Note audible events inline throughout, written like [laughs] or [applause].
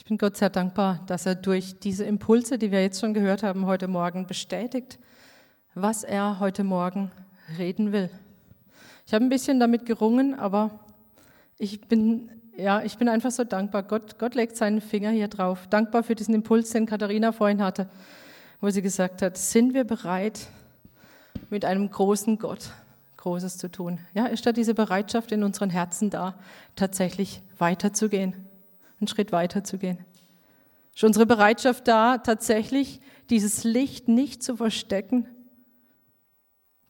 Ich bin Gott sehr dankbar, dass er durch diese Impulse, die wir jetzt schon gehört haben, heute Morgen bestätigt, was er heute Morgen reden will. Ich habe ein bisschen damit gerungen, aber ich bin, ja, ich bin einfach so dankbar. Gott, Gott legt seinen Finger hier drauf. Dankbar für diesen Impuls, den Katharina vorhin hatte, wo sie gesagt hat, sind wir bereit, mit einem großen Gott Großes zu tun? Ja, ist da diese Bereitschaft in unseren Herzen da, tatsächlich weiterzugehen, einen Schritt weiterzugehen? Ist unsere Bereitschaft da, tatsächlich dieses Licht nicht zu verstecken,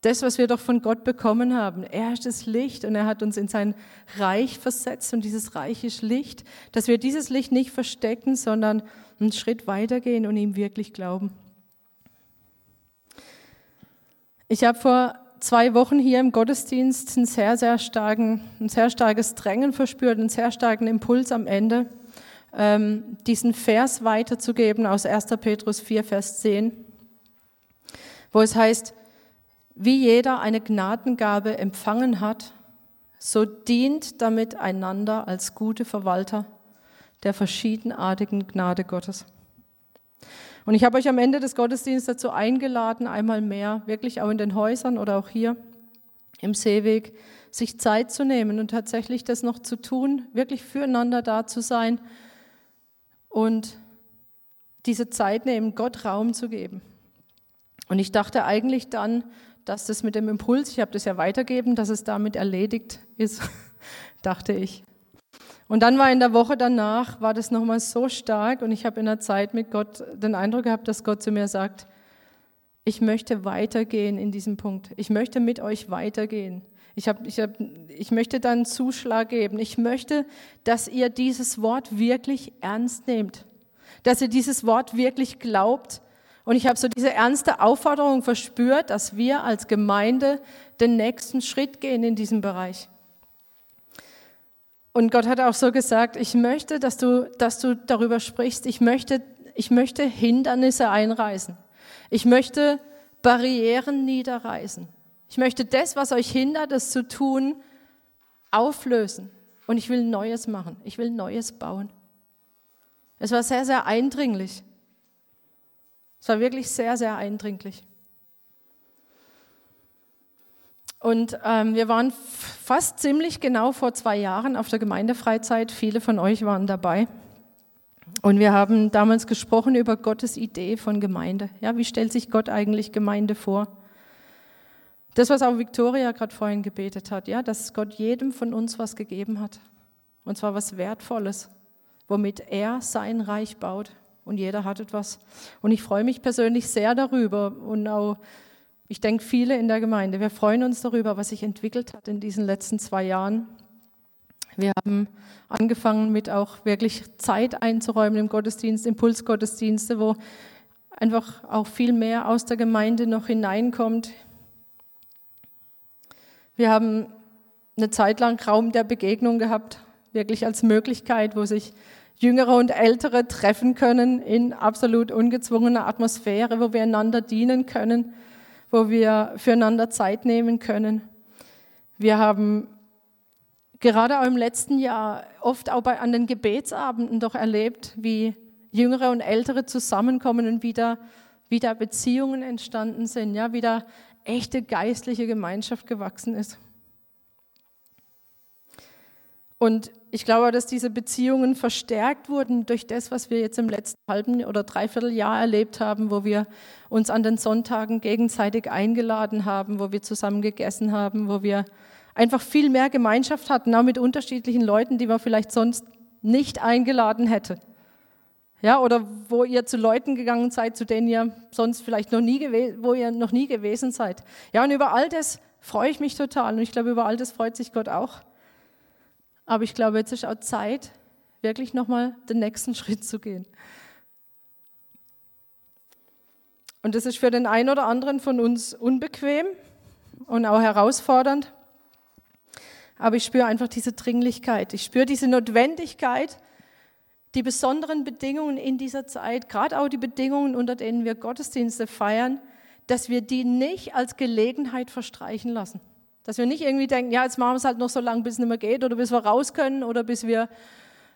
das, was wir doch von Gott bekommen haben. Er ist das Licht und er hat uns in sein Reich versetzt und dieses Reich ist Licht, dass wir dieses Licht nicht verstecken, sondern einen Schritt weitergehen und ihm wirklich glauben. Ich habe vor zwei Wochen hier im Gottesdienst einen sehr, sehr starken, ein sehr starkes Drängen verspürt, einen sehr starken Impuls am Ende, diesen Vers weiterzugeben aus 1. Petrus 4, Vers 10, wo es heißt, wie jeder eine Gnadengabe empfangen hat, so dient damit einander als gute Verwalter der verschiedenartigen Gnade Gottes. Und ich habe euch am Ende des Gottesdienstes dazu eingeladen, einmal mehr, wirklich auch in den Häusern oder auch hier im Seeweg, sich Zeit zu nehmen und tatsächlich das noch zu tun, wirklich füreinander da zu sein und diese Zeit nehmen, Gott Raum zu geben. Und ich dachte eigentlich dann, dass das mit dem Impuls, ich habe das ja weitergeben, dass es damit erledigt ist, [laughs] dachte ich. Und dann war in der Woche danach, war das nochmal so stark und ich habe in der Zeit mit Gott den Eindruck gehabt, dass Gott zu mir sagt, ich möchte weitergehen in diesem Punkt. Ich möchte mit euch weitergehen. Ich, hab, ich, hab, ich möchte dann einen Zuschlag geben. Ich möchte, dass ihr dieses Wort wirklich ernst nehmt. Dass ihr dieses Wort wirklich glaubt und ich habe so diese ernste Aufforderung verspürt, dass wir als Gemeinde den nächsten Schritt gehen in diesem Bereich. Und Gott hat auch so gesagt, ich möchte, dass du, dass du darüber sprichst. Ich möchte, ich möchte Hindernisse einreißen. Ich möchte Barrieren niederreißen. Ich möchte das, was euch hindert, es zu tun, auflösen. Und ich will Neues machen. Ich will Neues bauen. Es war sehr, sehr eindringlich. Es war wirklich sehr, sehr eindringlich. Und ähm, wir waren fast ziemlich genau vor zwei Jahren auf der Gemeindefreizeit. Viele von euch waren dabei. Und wir haben damals gesprochen über Gottes Idee von Gemeinde. Ja, wie stellt sich Gott eigentlich Gemeinde vor? Das, was auch Victoria gerade vorhin gebetet hat, ja, dass Gott jedem von uns was gegeben hat. Und zwar was Wertvolles, womit er sein Reich baut und jeder hat etwas. Und ich freue mich persönlich sehr darüber und auch, ich denke, viele in der Gemeinde, wir freuen uns darüber, was sich entwickelt hat in diesen letzten zwei Jahren. Wir haben angefangen mit auch wirklich Zeit einzuräumen im Gottesdienst, Impulsgottesdienste, wo einfach auch viel mehr aus der Gemeinde noch hineinkommt. Wir haben eine Zeit lang Raum der Begegnung gehabt, wirklich als Möglichkeit, wo sich Jüngere und Ältere treffen können in absolut ungezwungener Atmosphäre, wo wir einander dienen können, wo wir füreinander Zeit nehmen können. Wir haben gerade auch im letzten Jahr oft auch bei, an den Gebetsabenden doch erlebt, wie Jüngere und Ältere zusammenkommen und wieder, wieder Beziehungen entstanden sind, ja, wieder echte geistliche Gemeinschaft gewachsen ist. Und ich glaube, dass diese Beziehungen verstärkt wurden durch das, was wir jetzt im letzten halben oder dreiviertel Jahr erlebt haben, wo wir uns an den Sonntagen gegenseitig eingeladen haben, wo wir zusammen gegessen haben, wo wir einfach viel mehr Gemeinschaft hatten, auch mit unterschiedlichen Leuten, die man vielleicht sonst nicht eingeladen hätte. Ja, oder wo ihr zu Leuten gegangen seid, zu denen ihr sonst vielleicht noch nie, wo ihr noch nie gewesen seid. Ja, und über all das freue ich mich total und ich glaube, über all das freut sich Gott auch. Aber ich glaube, jetzt ist auch Zeit, wirklich nochmal den nächsten [laughs] Schritt zu gehen. Und das ist für den einen oder anderen von uns unbequem und auch herausfordernd. Aber ich spüre einfach diese Dringlichkeit. Ich spüre diese Notwendigkeit, die besonderen Bedingungen in dieser Zeit, gerade auch die Bedingungen, unter denen wir Gottesdienste feiern, dass wir die nicht als Gelegenheit verstreichen lassen. Dass wir nicht irgendwie denken, ja, jetzt machen wir es halt noch so lange, bis es nicht mehr geht oder bis wir raus können oder bis wir,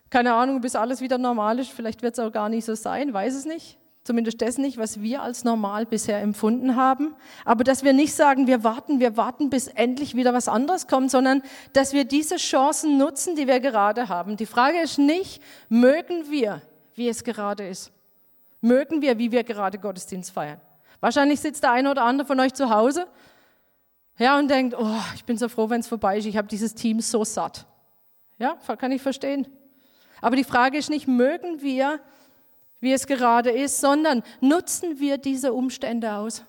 keine Ahnung, bis alles wieder normal ist. Vielleicht wird es auch gar nicht so sein, weiß es nicht. Zumindest das nicht, was wir als normal bisher empfunden haben. Aber dass wir nicht sagen, wir warten, wir warten, bis endlich wieder was anderes kommt, sondern dass wir diese Chancen nutzen, die wir gerade haben. Die Frage ist nicht, mögen wir, wie es gerade ist? Mögen wir, wie wir gerade Gottesdienst feiern? Wahrscheinlich sitzt der eine oder andere von euch zu Hause ja, und denkt, oh, ich bin so froh, wenn es vorbei ist. Ich habe dieses Team so satt. Ja, kann ich verstehen. Aber die Frage ist nicht, mögen wir, wie es gerade ist, sondern nutzen wir diese Umstände aus?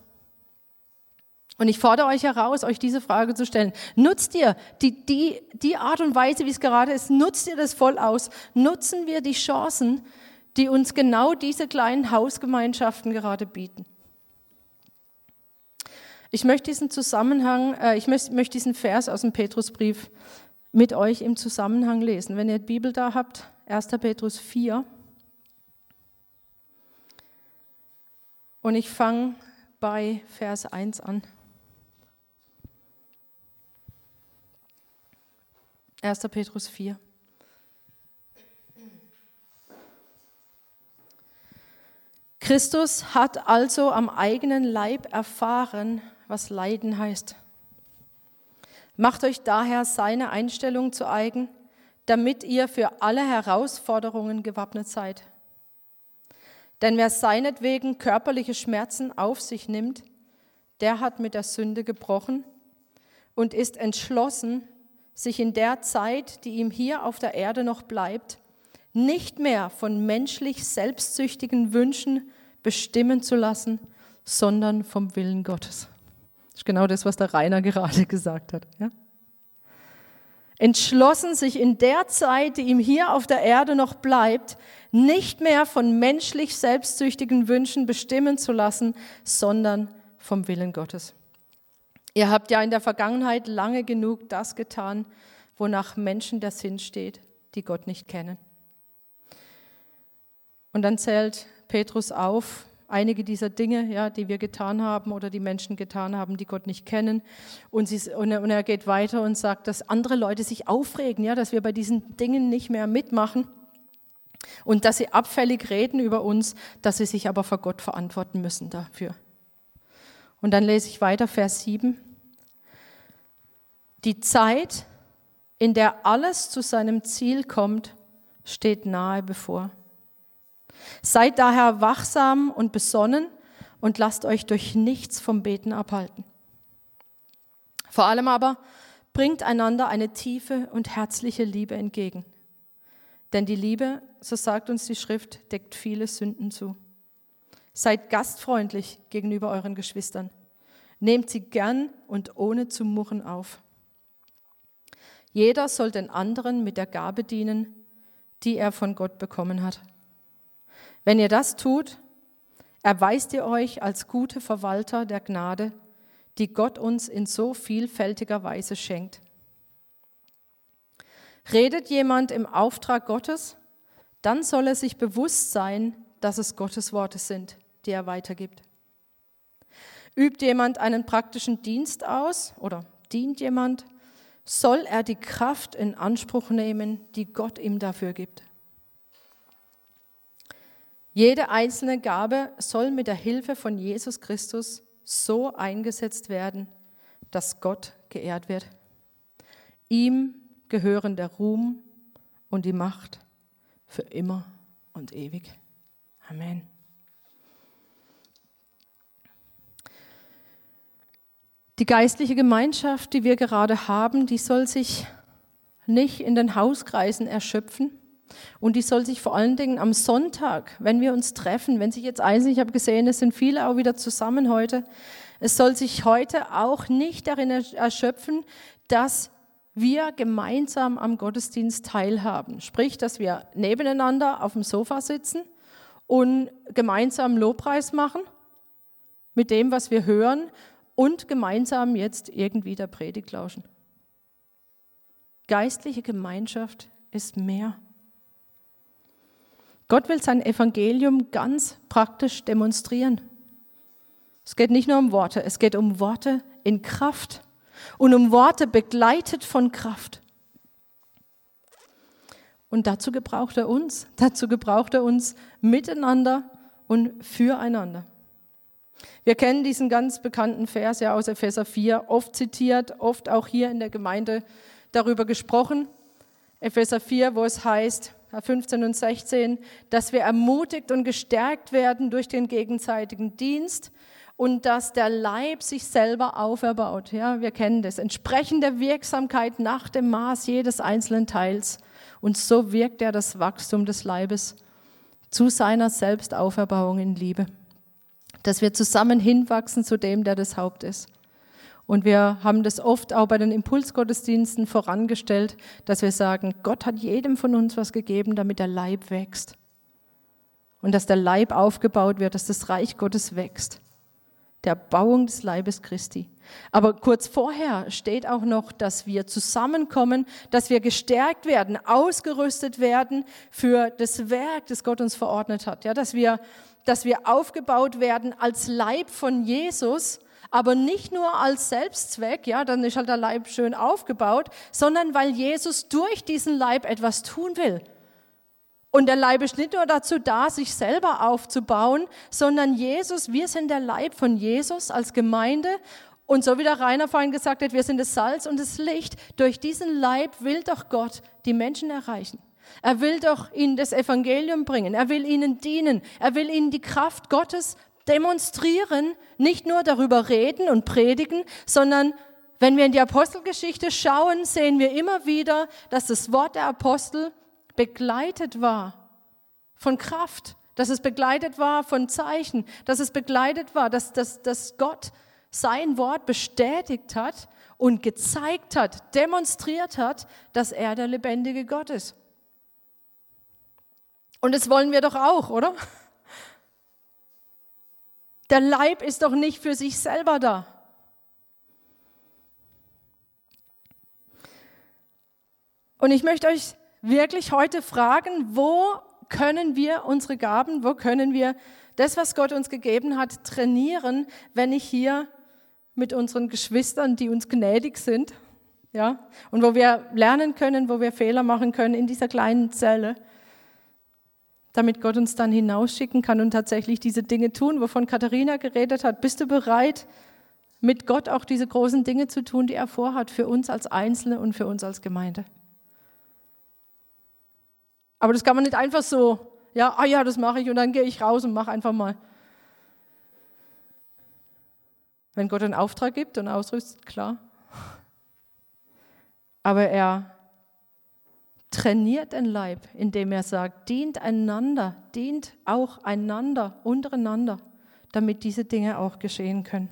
Und ich fordere euch heraus, euch diese Frage zu stellen. Nutzt ihr die, die, die Art und Weise, wie es gerade ist, nutzt ihr das voll aus? Nutzen wir die Chancen, die uns genau diese kleinen Hausgemeinschaften gerade bieten? Ich möchte diesen Zusammenhang, äh, ich möchte, möchte diesen Vers aus dem Petrusbrief mit euch im Zusammenhang lesen. Wenn ihr die Bibel da habt, 1. Petrus 4. Und ich fange bei Vers 1 an. 1. Petrus 4. Christus hat also am eigenen Leib erfahren, was Leiden heißt. Macht euch daher seine Einstellung zu eigen, damit ihr für alle Herausforderungen gewappnet seid. Denn wer seinetwegen körperliche Schmerzen auf sich nimmt, der hat mit der Sünde gebrochen und ist entschlossen, sich in der Zeit, die ihm hier auf der Erde noch bleibt, nicht mehr von menschlich selbstsüchtigen Wünschen bestimmen zu lassen, sondern vom Willen Gottes. Das ist genau das, was der Rainer gerade [laughs] gesagt hat. Ja? Entschlossen, sich in der Zeit, die ihm hier auf der Erde noch bleibt, nicht mehr von menschlich selbstsüchtigen Wünschen bestimmen zu lassen, sondern vom Willen Gottes. Ihr habt ja in der Vergangenheit lange genug das getan, wonach Menschen der Sinn steht, die Gott nicht kennen. Und dann zählt Petrus auf, einige dieser Dinge, ja, die wir getan haben oder die Menschen getan haben, die Gott nicht kennen. Und, sie, und, er, geht weiter und sagt, dass andere Leute sich aufregen, ja, dass wir bei diesen Dingen nicht mehr mitmachen und dass sie abfällig reden über uns, dass sie sich aber vor Gott verantworten müssen dafür. Und dann lese ich weiter, Vers 7. Die Zeit, in der alles zu seinem Ziel kommt, steht nahe bevor. Seid daher wachsam und besonnen und lasst euch durch nichts vom Beten abhalten. Vor allem aber bringt einander eine tiefe und herzliche Liebe entgegen. Denn die Liebe, so sagt uns die Schrift, deckt viele Sünden zu. Seid gastfreundlich gegenüber euren Geschwistern. Nehmt sie gern und ohne zu murren auf. Jeder soll den anderen mit der Gabe dienen, die er von Gott bekommen hat. Wenn ihr das tut, erweist ihr euch als gute Verwalter der Gnade, die Gott uns in so vielfältiger Weise schenkt. Redet jemand im Auftrag Gottes, dann soll er sich bewusst sein, dass es Gottes Worte sind, die er weitergibt. Übt jemand einen praktischen Dienst aus oder dient jemand, soll er die Kraft in Anspruch nehmen, die Gott ihm dafür gibt. Jede einzelne Gabe soll mit der Hilfe von Jesus Christus so eingesetzt werden, dass Gott geehrt wird. Ihm gehören der Ruhm und die Macht für immer und ewig. Amen. Die geistliche Gemeinschaft, die wir gerade haben, die soll sich nicht in den Hauskreisen erschöpfen, und die soll sich vor allen Dingen am Sonntag, wenn wir uns treffen, wenn sich jetzt eins, ich habe gesehen, es sind viele auch wieder zusammen heute, es soll sich heute auch nicht darin erschöpfen, dass wir gemeinsam am Gottesdienst teilhaben. Sprich, dass wir nebeneinander auf dem Sofa sitzen und gemeinsam Lobpreis machen mit dem, was wir hören und gemeinsam jetzt irgendwie der Predigt lauschen. Geistliche Gemeinschaft ist mehr. Gott will sein Evangelium ganz praktisch demonstrieren. Es geht nicht nur um Worte, es geht um Worte in Kraft und um Worte begleitet von Kraft. Und dazu gebraucht er uns. Dazu gebraucht er uns miteinander und füreinander. Wir kennen diesen ganz bekannten Vers ja aus Epheser 4, oft zitiert, oft auch hier in der Gemeinde darüber gesprochen. Epheser 4, wo es heißt, 15 und 16, dass wir ermutigt und gestärkt werden durch den gegenseitigen Dienst und dass der Leib sich selber auferbaut. Ja, wir kennen das. Entsprechend der Wirksamkeit nach dem Maß jedes einzelnen Teils. Und so wirkt er das Wachstum des Leibes zu seiner Selbstauferbauung in Liebe. Dass wir zusammen hinwachsen zu dem, der das Haupt ist. Und wir haben das oft auch bei den Impulsgottesdiensten vorangestellt, dass wir sagen, Gott hat jedem von uns was gegeben, damit der Leib wächst. Und dass der Leib aufgebaut wird, dass das Reich Gottes wächst der Bauung des Leibes Christi. Aber kurz vorher steht auch noch, dass wir zusammenkommen, dass wir gestärkt werden, ausgerüstet werden für das Werk, das Gott uns verordnet hat. Ja, dass wir, dass wir aufgebaut werden als Leib von Jesus, aber nicht nur als Selbstzweck, ja, dann ist halt der Leib schön aufgebaut, sondern weil Jesus durch diesen Leib etwas tun will. Und der Leib ist nicht nur dazu da, sich selber aufzubauen, sondern Jesus, wir sind der Leib von Jesus als Gemeinde. Und so wie der Rainer vorhin gesagt hat, wir sind das Salz und das Licht. Durch diesen Leib will doch Gott die Menschen erreichen. Er will doch ihnen das Evangelium bringen. Er will ihnen dienen. Er will ihnen die Kraft Gottes demonstrieren, nicht nur darüber reden und predigen, sondern wenn wir in die Apostelgeschichte schauen, sehen wir immer wieder, dass das Wort der Apostel begleitet war von Kraft, dass es begleitet war von Zeichen, dass es begleitet war, dass, dass, dass Gott sein Wort bestätigt hat und gezeigt hat, demonstriert hat, dass er der lebendige Gott ist. Und das wollen wir doch auch, oder? Der Leib ist doch nicht für sich selber da. Und ich möchte euch wirklich heute fragen, wo können wir unsere Gaben, wo können wir das, was Gott uns gegeben hat, trainieren, wenn ich hier mit unseren Geschwistern, die uns gnädig sind, ja, und wo wir lernen können, wo wir Fehler machen können in dieser kleinen Zelle, damit Gott uns dann hinausschicken kann und tatsächlich diese Dinge tun, wovon Katharina geredet hat. Bist du bereit, mit Gott auch diese großen Dinge zu tun, die er vorhat, für uns als Einzelne und für uns als Gemeinde? Aber das kann man nicht einfach so, ja, ah ja, das mache ich und dann gehe ich raus und mache einfach mal. Wenn Gott einen Auftrag gibt und ausrüstet, klar. Aber er trainiert den Leib, indem er sagt, dient einander, dient auch einander, untereinander, damit diese Dinge auch geschehen können.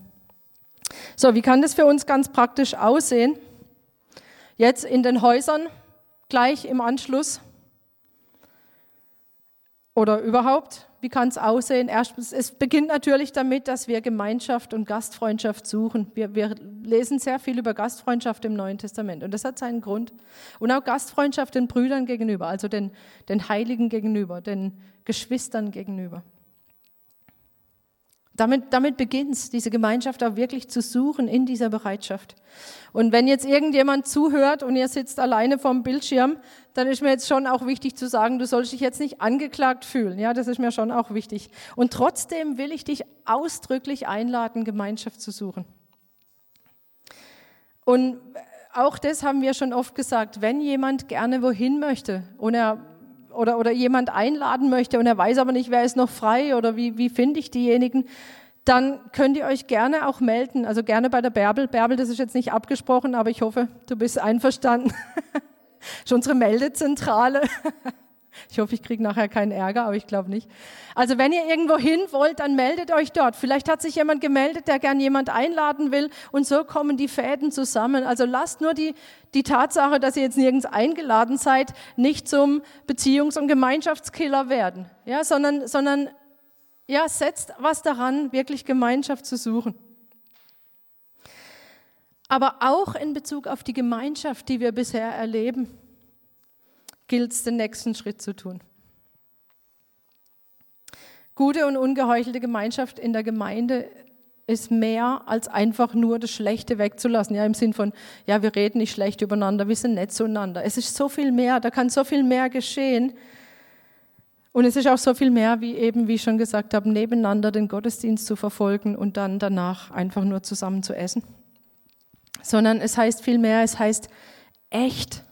So, wie kann das für uns ganz praktisch aussehen? Jetzt in den Häusern, gleich im Anschluss. Oder überhaupt, wie kann es aussehen? Erstens, es beginnt natürlich damit, dass wir Gemeinschaft und Gastfreundschaft suchen. Wir, wir, lesen sehr viel über Gastfreundschaft im Neuen Testament und das hat seinen Grund. Und auch Gastfreundschaft den Brüdern gegenüber, also den, den Heiligen gegenüber, den Geschwistern gegenüber. Damit, damit beginnt es, diese Gemeinschaft auch wirklich zu suchen in dieser Bereitschaft. Und wenn jetzt irgendjemand zuhört und ihr sitzt alleine vorm Bildschirm, dann ist mir jetzt schon auch wichtig zu sagen, du sollst dich jetzt nicht angeklagt fühlen. Ja, das ist mir schon auch wichtig. Und trotzdem will ich dich ausdrücklich einladen, Gemeinschaft zu suchen. Und auch das haben wir schon oft gesagt, wenn jemand gerne wohin möchte und er oder, oder jemand einladen möchte und er weiß aber nicht, wer ist noch frei oder wie, wie finde ich diejenigen, dann könnt ihr euch gerne auch melden. Also gerne bei der Bärbel. Bärbel, das ist jetzt nicht abgesprochen, aber ich hoffe, du bist einverstanden. [laughs] das ist unsere Meldezentrale. [laughs] Ich hoffe, ich kriege nachher keinen Ärger, aber ich glaube nicht. Also wenn ihr irgendwo hin wollt, dann meldet euch dort. Vielleicht hat sich jemand gemeldet, der gern jemand einladen will und so kommen die Fäden zusammen. Also lasst nur die, die Tatsache, dass ihr jetzt nirgends eingeladen seid, nicht zum Beziehungs- und Gemeinschaftskiller werden, ja, sondern, sondern ja, setzt was daran, wirklich Gemeinschaft zu suchen. Aber auch in Bezug auf die Gemeinschaft, die wir bisher erleben gilt es, den nächsten Schritt zu tun. Gute und ungeheuchelte Gemeinschaft in der Gemeinde ist mehr als einfach nur das Schlechte wegzulassen. Ja, im Sinn von, ja, wir reden nicht schlecht übereinander, wir sind nett zueinander. Es ist so viel mehr, da kann so viel mehr geschehen. Und es ist auch so viel mehr, wie eben, wie ich schon gesagt habe, nebeneinander den Gottesdienst zu verfolgen und dann danach einfach nur zusammen zu essen. Sondern es heißt viel mehr, es heißt echt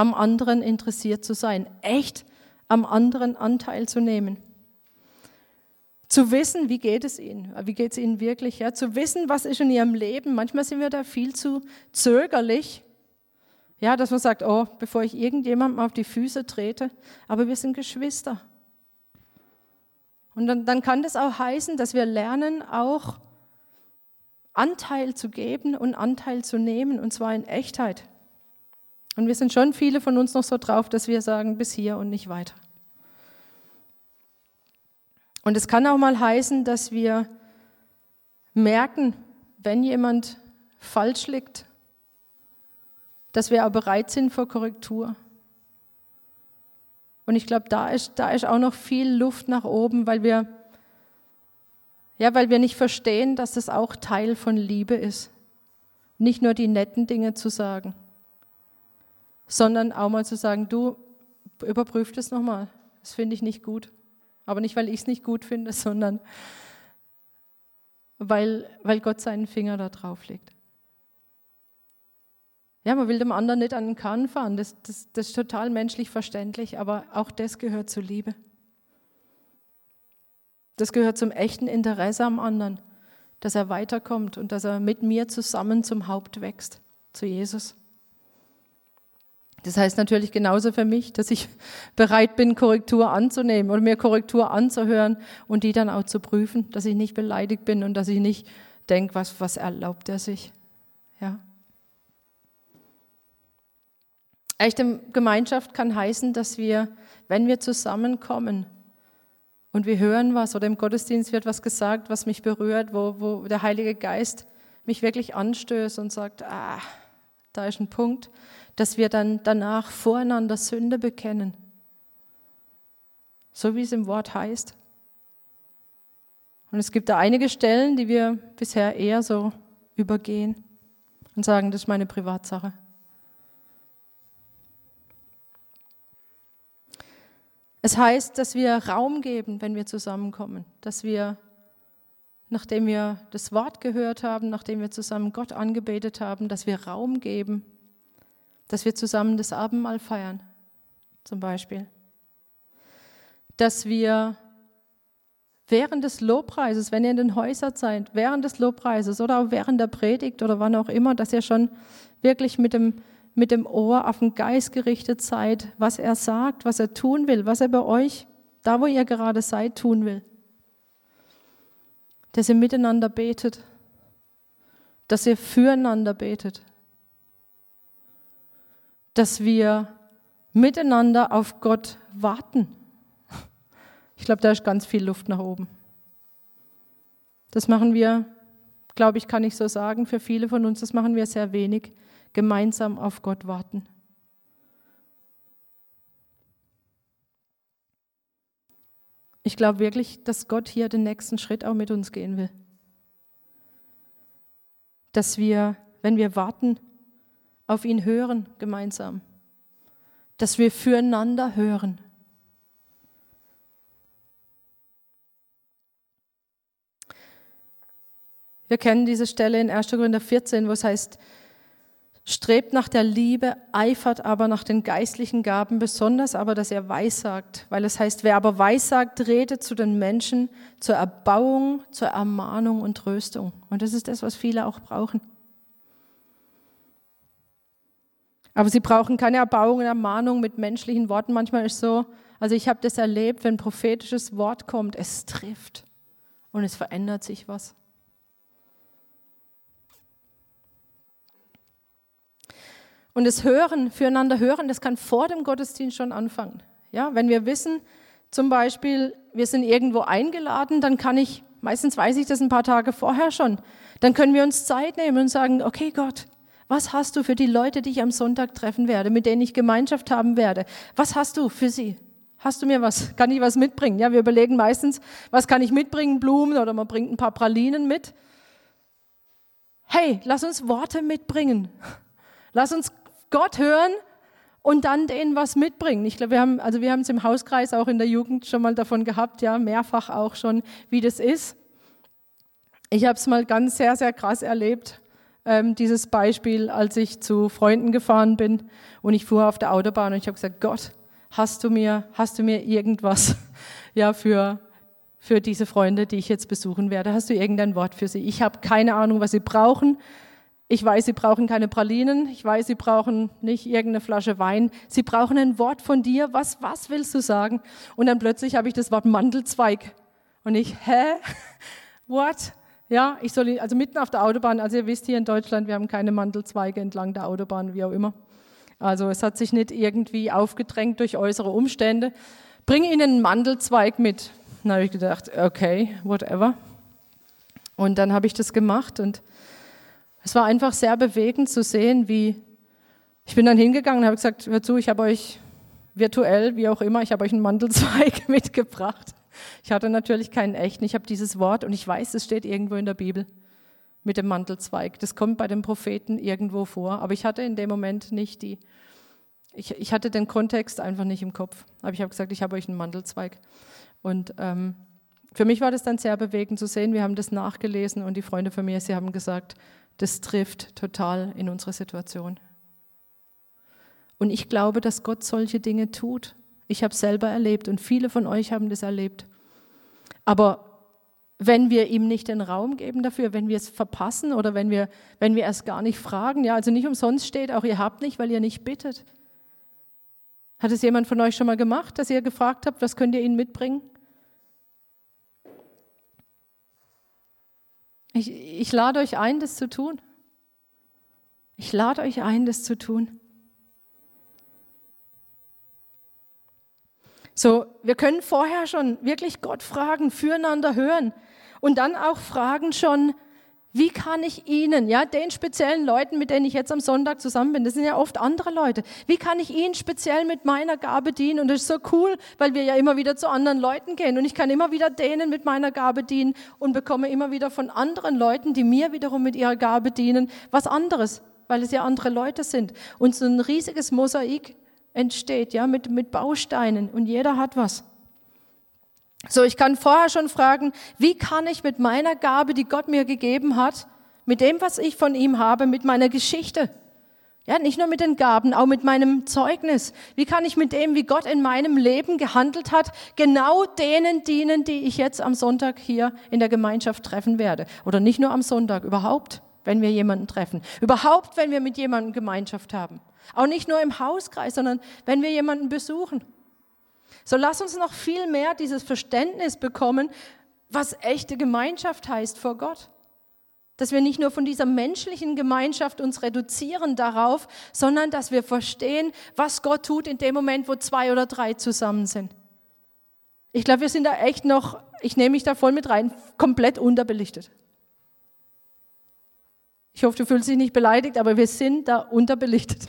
am anderen interessiert zu sein, echt am anderen Anteil zu nehmen. Zu wissen, wie geht es ihnen, wie geht es ihnen wirklich, ja? zu wissen, was ist in ihrem Leben. Manchmal sind wir da viel zu zögerlich, ja, dass man sagt, oh, bevor ich irgendjemandem auf die Füße trete, aber wir sind Geschwister. Und dann, dann kann das auch heißen, dass wir lernen, auch Anteil zu geben und Anteil zu nehmen, und zwar in Echtheit. Und wir sind schon viele von uns noch so drauf, dass wir sagen, bis hier und nicht weiter. Und es kann auch mal heißen, dass wir merken, wenn jemand falsch liegt, dass wir auch bereit sind für Korrektur. Und ich glaube, da ist, da ist auch noch viel Luft nach oben, weil wir, ja, weil wir nicht verstehen, dass das auch Teil von Liebe ist. Nicht nur die netten Dinge zu sagen, sondern auch mal zu sagen, du überprüf das nochmal. Das finde ich nicht gut. Aber nicht, weil ich es nicht gut finde, [laughs] sondern weil, weil Gott seinen Finger da drauf legt. Ja, man will dem anderen nicht an den Kahn fahren, das, das, das ist total menschlich verständlich, aber auch das gehört zur Liebe. Das gehört zum echten Interesse am anderen, dass er weiterkommt und dass er mit mir zusammen zum Haupt wächst, zu Jesus. Das heißt natürlich genauso für mich, dass ich bereit bin, Korrektur anzunehmen oder mir Korrektur anzuhören und die dann auch zu prüfen, dass ich nicht beleidigt bin und dass ich nicht denke, was, was erlaubt er sich. Ja. Echte Gemeinschaft kann heißen, dass wir, wenn wir zusammenkommen und wir hören was oder im Gottesdienst wird was gesagt, was mich berührt, wo, wo der Heilige Geist mich wirklich anstößt und sagt, ah, da ist ein Punkt, dass wir dann danach voreinander Sünde bekennen. So wie es im Wort heißt. Und es gibt da einige Stellen, die wir bisher eher so übergehen und sagen, das ist meine Privatsache. Es heißt, dass wir Raum geben, wenn wir zusammenkommen, dass wir, nachdem wir das Wort gehört haben, nachdem wir zusammen Gott angebetet haben, dass wir Raum geben dass wir zusammen das Abendmahl feiern, zum Beispiel. Dass wir während des Lobpreises, wenn ihr in den Häusern seid, während des Lobpreises oder auch während der Predigt oder wann auch immer, dass ihr schon wirklich mit dem, mit dem Ohr auf den Geist gerichtet seid, was er sagt, was er tun will, was er bei euch, da wo ihr gerade seid, tun will. Dass ihr miteinander betet, dass ihr füreinander betet, dass wir miteinander auf Gott warten. Ich glaube, da ist ganz viel Luft nach oben. Das machen wir, glaube ich, kann ich so sagen, für viele von uns, das machen wir sehr wenig, gemeinsam auf Gott warten. Ich glaube wirklich, dass Gott hier den nächsten Schritt auch mit uns gehen will. Dass wir, wenn wir warten, auf ihn hören gemeinsam, dass wir füreinander hören. Wir kennen diese Stelle in 1. Korinther 14, wo es heißt, strebt nach der Liebe, eifert aber nach den geistlichen Gaben, besonders aber, dass er weissagt, weil es heißt, wer aber weissagt, redet zu den Menschen zur Erbauung, zur Ermahnung und Tröstung. Und das ist das, was viele auch brauchen. Aber sie brauchen keine Erbauung und Ermahnung mit menschlichen Worten. Manchmal ist es so, also ich habe das erlebt, wenn ein prophetisches Wort kommt, es trifft und es verändert sich was. Und das Hören, füreinander hören, das kann vor dem Gottesdienst schon anfangen. Ja, wenn wir wissen, zum Beispiel, wir sind irgendwo eingeladen, dann kann ich, meistens weiß ich das ein paar Tage vorher schon, dann können wir uns Zeit nehmen und sagen, okay Gott, was hast du für die Leute, die ich am Sonntag treffen werde, mit denen ich Gemeinschaft haben werde? Was hast du für sie? Hast du mir was? Kann ich was mitbringen? Ja, wir überlegen meistens, was kann ich mitbringen? Blumen oder man bringt ein paar Pralinen mit. hey, lass uns Worte mitbringen. Lass uns Gott hören und dann denen was mitbringen. Ich glaube, wir haben, also wir haben es im Hauskreis auch in der Jugend schon mal davon gehabt, ja, mehrfach auch schon, wie das ist. Ich habe es mal ganz sehr, sehr krass erlebt, ähm, dieses Beispiel, als ich zu Freunden gefahren bin und ich fuhr auf der Autobahn und ich habe gesagt, Gott, hast du mir, hast du mir irgendwas [laughs] ja, für, für diese Freunde, die ich jetzt besuchen werde? Hast du irgendein Wort für sie? Ich habe keine Ahnung, was sie brauchen. Ich weiß, sie brauchen keine Pralinen. Ich weiß, sie brauchen nicht irgendeine Flasche Wein. Sie brauchen ein Wort von dir. Was, was willst du sagen? Und dann plötzlich habe ich das Wort Mandelzweig. Und ich, hä? [laughs] What? Ja, ich soll, also mitten auf der Autobahn, also ihr wisst hier in Deutschland, wir haben keine Mandelzweige entlang der Autobahn, wie auch immer. Also es hat sich nicht irgendwie aufgedrängt durch äußere Umstände. Bring ihnen einen Mandelzweig mit. Dann habe ich gedacht, okay, whatever. Und dann habe ich das gemacht und es war einfach sehr bewegend zu sehen, wie ich bin dann hingegangen und habe gesagt, hör zu, ich habe euch virtuell, wie auch immer, ich habe euch einen Mandelzweig [laughs] mitgebracht. Ich hatte natürlich keinen echten. Ich habe dieses Wort und ich weiß, es steht irgendwo in der Bibel mit dem Mantelzweig. Das kommt bei den Propheten irgendwo vor. Aber ich hatte in dem Moment nicht die, ich, ich hatte den Kontext einfach nicht im Kopf. Aber ich habe gesagt, ich habe euch einen Mantelzweig. Und ähm, für mich war das dann sehr bewegend zu sehen. Wir haben das nachgelesen und die Freunde von mir, sie haben gesagt, das trifft total in unsere Situation. Und ich glaube, dass Gott solche Dinge tut. Ich habe selber erlebt und viele von euch haben das erlebt. Aber wenn wir ihm nicht den Raum geben dafür, wenn wir es verpassen oder wenn wir, wenn wir erst gar nicht fragen, ja, also nicht umsonst steht auch, ihr habt nicht, weil ihr nicht bittet. Hat es jemand von euch schon mal gemacht, dass ihr gefragt habt, was könnt ihr ihnen mitbringen? Ich, ich lade euch ein, das zu tun. Ich lade euch ein, das zu tun. So, wir können vorher schon wirklich Gott fragen, füreinander hören und dann auch fragen schon, wie kann ich Ihnen, ja, den speziellen Leuten, mit denen ich jetzt am Sonntag zusammen bin, das sind ja oft andere Leute, wie kann ich Ihnen speziell mit meiner Gabe dienen? Und das ist so cool, weil wir ja immer wieder zu anderen Leuten gehen und ich kann immer wieder denen mit meiner Gabe dienen und bekomme immer wieder von anderen Leuten, die mir wiederum mit ihrer Gabe dienen, was anderes, weil es ja andere Leute sind. Und so ein riesiges Mosaik entsteht, ja, mit, mit Bausteinen und jeder hat was. So, ich kann vorher schon fragen, wie kann ich mit meiner Gabe, die Gott mir gegeben hat, mit dem, was ich von ihm habe, mit meiner Geschichte, ja, nicht nur mit den Gaben, auch mit meinem Zeugnis. Wie kann ich mit dem, wie Gott in meinem Leben gehandelt hat, genau denen dienen, die ich jetzt am Sonntag hier in der Gemeinschaft treffen werde? Oder nicht nur am Sonntag, überhaupt, wenn wir jemanden treffen. Überhaupt, wenn wir mit jemandem Gemeinschaft haben. Auch nicht nur im Hauskreis, sondern wenn wir jemanden besuchen. So lass uns noch viel mehr dieses Verständnis bekommen, was echte Gemeinschaft heißt vor Gott. Dass wir nicht nur von dieser menschlichen Gemeinschaft uns reduzieren darauf, sondern dass wir verstehen, was Gott tut in dem Moment, wo zwei oder drei zusammen sind. Ich glaube, wir sind da echt noch, ich nehme mich da voll mit rein, komplett unterbelichtet. Ich hoffe, du fühlst dich nicht beleidigt, aber wir sind da unterbelichtet.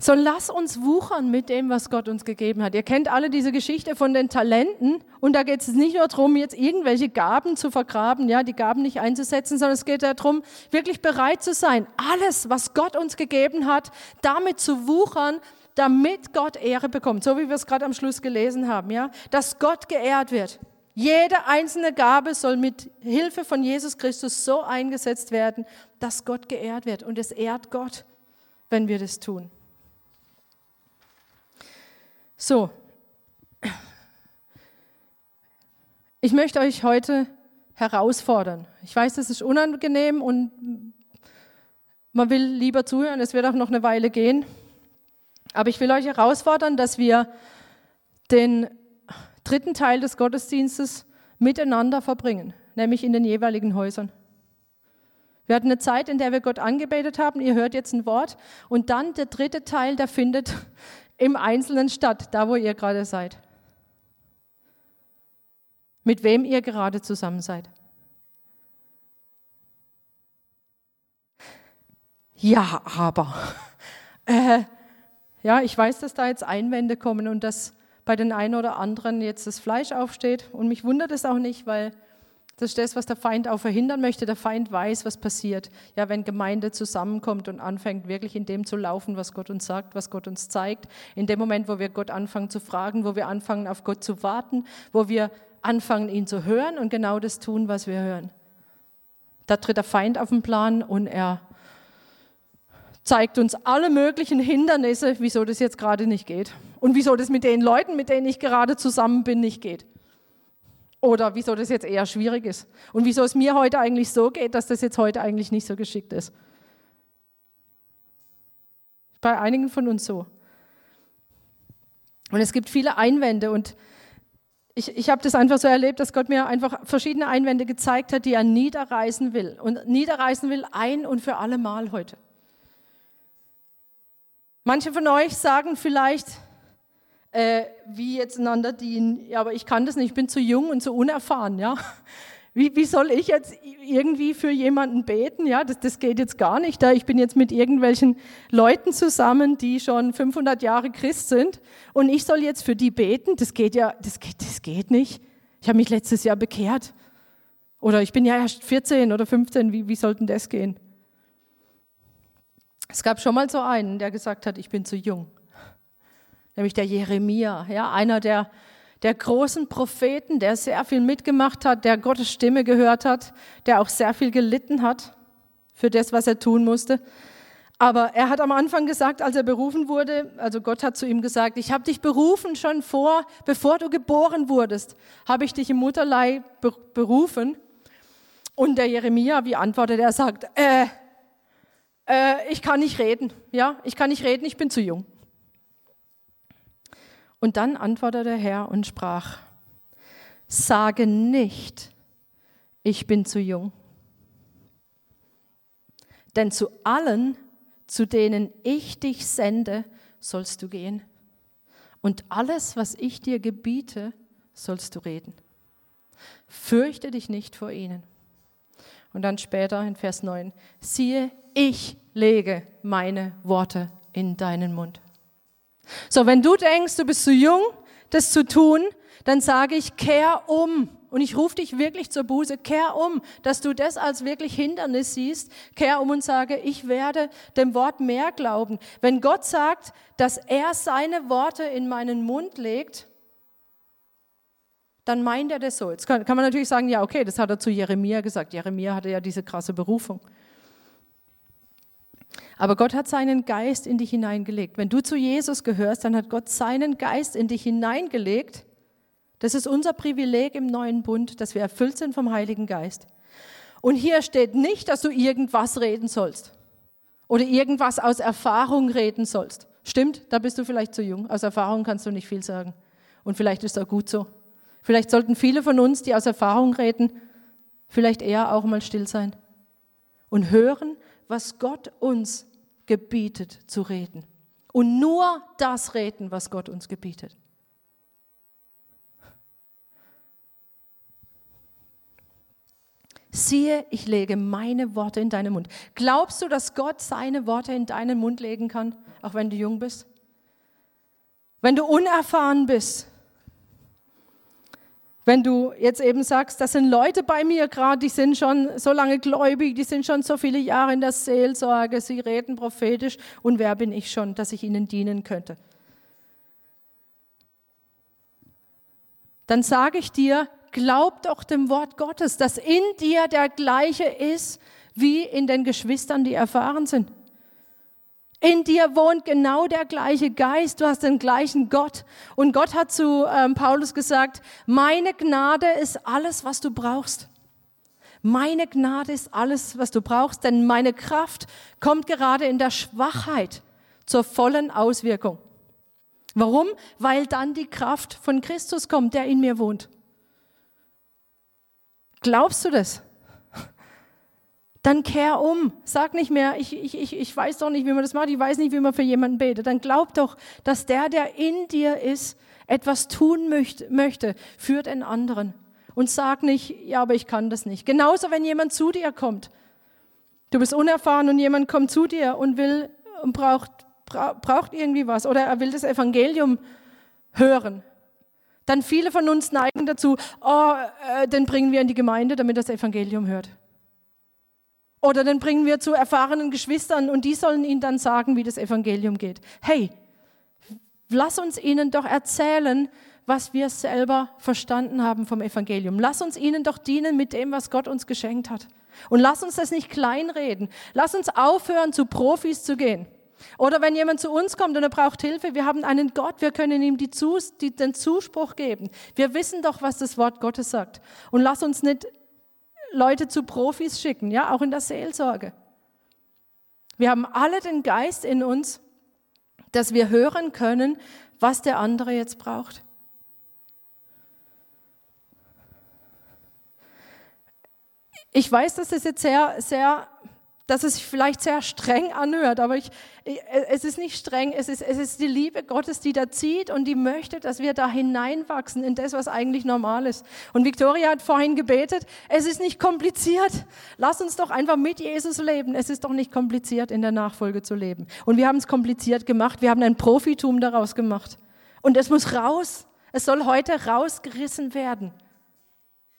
So lass uns wuchern mit dem, was Gott uns gegeben hat. Ihr kennt alle diese Geschichte von den Talenten und da geht es nicht nur darum, jetzt irgendwelche Gaben zu vergraben, ja, die Gaben nicht einzusetzen, sondern es geht darum, wirklich bereit zu sein, alles, was Gott uns gegeben hat, damit zu wuchern, damit Gott Ehre bekommt, so wie wir es gerade am Schluss gelesen haben, ja, dass Gott geehrt wird. Jede einzelne Gabe soll mit Hilfe von Jesus Christus so eingesetzt werden, dass Gott geehrt wird und es ehrt Gott, wenn wir das tun. So, ich möchte euch heute herausfordern. Ich weiß, das ist unangenehm und man will lieber zuhören, es wird auch noch eine Weile gehen. Aber ich will euch herausfordern, dass wir den dritten Teil des Gottesdienstes miteinander verbringen, nämlich in den jeweiligen Häusern. Wir hatten eine Zeit, in der wir Gott angebetet haben. Ihr hört jetzt ein Wort. Und dann der dritte Teil, der findet im Einzelnen statt, da wo ihr gerade seid. Mit wem ihr gerade zusammen seid. Ja, aber. [laughs] Äh, ja, ich weiß, dass da jetzt Einwände kommen und dass bei den einen oder anderen jetzt das Fleisch aufsteht. Und mich wundert es auch nicht, weil Das ist das, was der Feind auch verhindern möchte. Der Feind weiß, was passiert. Ja, wenn Gemeinde zusammenkommt und anfängt, wirklich in dem zu laufen, was Gott uns sagt, was Gott uns zeigt. In dem Moment, wo wir Gott anfangen zu fragen, wo wir anfangen, auf Gott zu warten, wo wir anfangen, ihn zu hören und genau das tun, was wir hören. Da tritt der Feind auf den Plan und er zeigt uns alle möglichen Hindernisse, wieso das jetzt gerade nicht geht. Und wieso das mit den Leuten, mit denen ich gerade zusammen bin, nicht geht. Oder wieso das jetzt eher schwierig ist. Und wieso es mir heute eigentlich so geht, dass das jetzt heute eigentlich nicht so geschickt ist. Bei einigen von uns so. Und es gibt viele Einwände und ich, ich habe das einfach so erlebt, dass Gott mir einfach verschiedene Einwände gezeigt hat, die er niederreißen will. Und niederreißen will ein und für alle Mal heute. Manche von euch sagen vielleicht, äh, wie jetzt einander dienen. Ja, aber ich kann das nicht, ich bin zu jung und zu unerfahren, ja. [laughs] Wie, wie soll ich jetzt irgendwie für jemanden beten? Ja, das, das geht jetzt gar nicht. Da ich bin jetzt mit irgendwelchen Leuten zusammen, die schon 500 Jahre Christ sind und ich soll jetzt für die beten? Das geht ja, das geht, das geht nicht. Ich habe mich letztes Jahr bekehrt. Oder ich bin ja erst 14 oder 15. Wie, wie sollten das gehen? Es gab schon mal so einen, der gesagt hat, ich bin zu jung nämlich der Jeremia, ja, einer der, der großen Propheten, der sehr viel mitgemacht hat, der Gottes Stimme gehört hat, der auch sehr viel gelitten hat für das, was er tun musste. Aber er hat am Anfang gesagt, als er berufen wurde, also Gott hat zu ihm gesagt, ich habe dich berufen schon vor, bevor du geboren wurdest, habe ich dich im Mutterleib berufen. Und der Jeremia, wie antwortet er, sagt, äh, äh, ich kann nicht reden, ja, ich kann nicht reden, ich bin zu jung. Und dann antwortete der Herr und sprach, sage nicht, ich bin zu jung. Denn zu allen, zu denen ich dich sende, sollst du gehen. Und alles, was ich dir gebiete, sollst du reden. Fürchte dich nicht vor ihnen. Und dann später in Vers 9, siehe, ich lege meine Worte in deinen Mund. So, wenn du denkst, du bist zu jung, das zu tun, dann sage ich, kehr um. Und ich rufe dich wirklich zur Buße, kehr um, dass du das als wirklich Hindernis siehst, kehr um und sage, ich werde dem Wort mehr glauben. Wenn Gott sagt, dass er seine Worte in meinen Mund legt, dann meint er das so. Jetzt kann, kann man natürlich sagen, ja, okay, das hat er zu Jeremia gesagt. Jeremia hatte ja diese krasse Berufung. Aber Gott hat seinen Geist in dich hineingelegt. Wenn du zu Jesus gehörst, dann hat Gott seinen Geist in dich hineingelegt. Das ist unser Privileg im neuen Bund, dass wir erfüllt sind vom Heiligen Geist. Und hier steht nicht, dass du irgendwas reden sollst oder irgendwas aus Erfahrung reden sollst. Stimmt, da bist du vielleicht zu jung. Aus Erfahrung kannst du nicht viel sagen. Und vielleicht ist auch gut so. Vielleicht sollten viele von uns, die aus Erfahrung reden, vielleicht eher auch mal still sein und hören, was Gott uns gebietet zu reden. Und nur das reden, was Gott uns gebietet. Siehe, ich lege meine Worte in deinen Mund. Glaubst du, dass Gott seine Worte in deinen Mund legen kann, auch wenn du jung bist? Wenn du unerfahren bist, wenn du jetzt eben sagst, das sind Leute bei mir gerade, die sind schon so lange gläubig, die sind schon so viele Jahre in der Seelsorge, sie reden prophetisch und wer bin ich schon, dass ich ihnen dienen könnte? Dann sage ich dir, glaub doch dem Wort Gottes, dass in dir der gleiche ist wie in den Geschwistern, die erfahren sind. In dir wohnt genau der gleiche Geist, du hast den gleichen Gott. Und Gott hat zu ähm, Paulus gesagt, meine Gnade ist alles, was du brauchst. Meine Gnade ist alles, was du brauchst, denn meine Kraft kommt gerade in der Schwachheit zur vollen Auswirkung. Warum? Weil dann die Kraft von Christus kommt, der in mir wohnt. Glaubst du das? Dann kehr um. Sag nicht mehr, ich, ich, ich, ich weiß doch nicht, wie man das macht, ich weiß nicht, wie man für jemanden betet. Dann glaub doch, dass der, der in dir ist, etwas tun möchte, für den anderen. Und sag nicht, ja, aber ich kann das nicht. Genauso, wenn jemand zu dir kommt. Du bist unerfahren und jemand kommt zu dir und will und braucht, braucht irgendwie was oder er will das Evangelium hören. dann viele von uns neigen dazu, oh, äh, den bringen wir in die Gemeinde, damit das Evangelium hört. Oder dann bringen wir zu erfahrenen Geschwistern und die sollen ihnen dann sagen, wie das Evangelium geht. Hey, lass uns ihnen doch erzählen, was wir selber verstanden haben vom Evangelium. Lass uns ihnen doch dienen mit dem, was Gott uns geschenkt hat. Und lass uns das nicht kleinreden. Lass uns aufhören, zu Profis zu gehen. Oder wenn jemand zu uns kommt und er braucht Hilfe, wir haben einen Gott, wir können ihm die Zus die, den Zuspruch geben. Wir wissen doch, was das Wort Gottes sagt. Und lass uns nicht Leute zu Profis schicken, ja, auch in der Seelsorge. Wir haben alle den Geist in uns, dass wir hören können, was der andere jetzt braucht. Ich weiß, dass das jetzt sehr, sehr dass es vielleicht sehr streng anhört, aber ich, es ist nicht streng, es ist, es ist die Liebe Gottes, die da zieht und die möchte, dass wir da hineinwachsen in das, was eigentlich normal ist. Und Victoria hat vorhin gebetet, es ist nicht kompliziert. Lass uns doch einfach mit Jesus leben. Es ist doch nicht kompliziert, in der Nachfolge zu leben. Und wir haben es kompliziert gemacht, wir haben ein Profitum daraus gemacht. Und es muss raus. Es soll heute rausgerissen werden.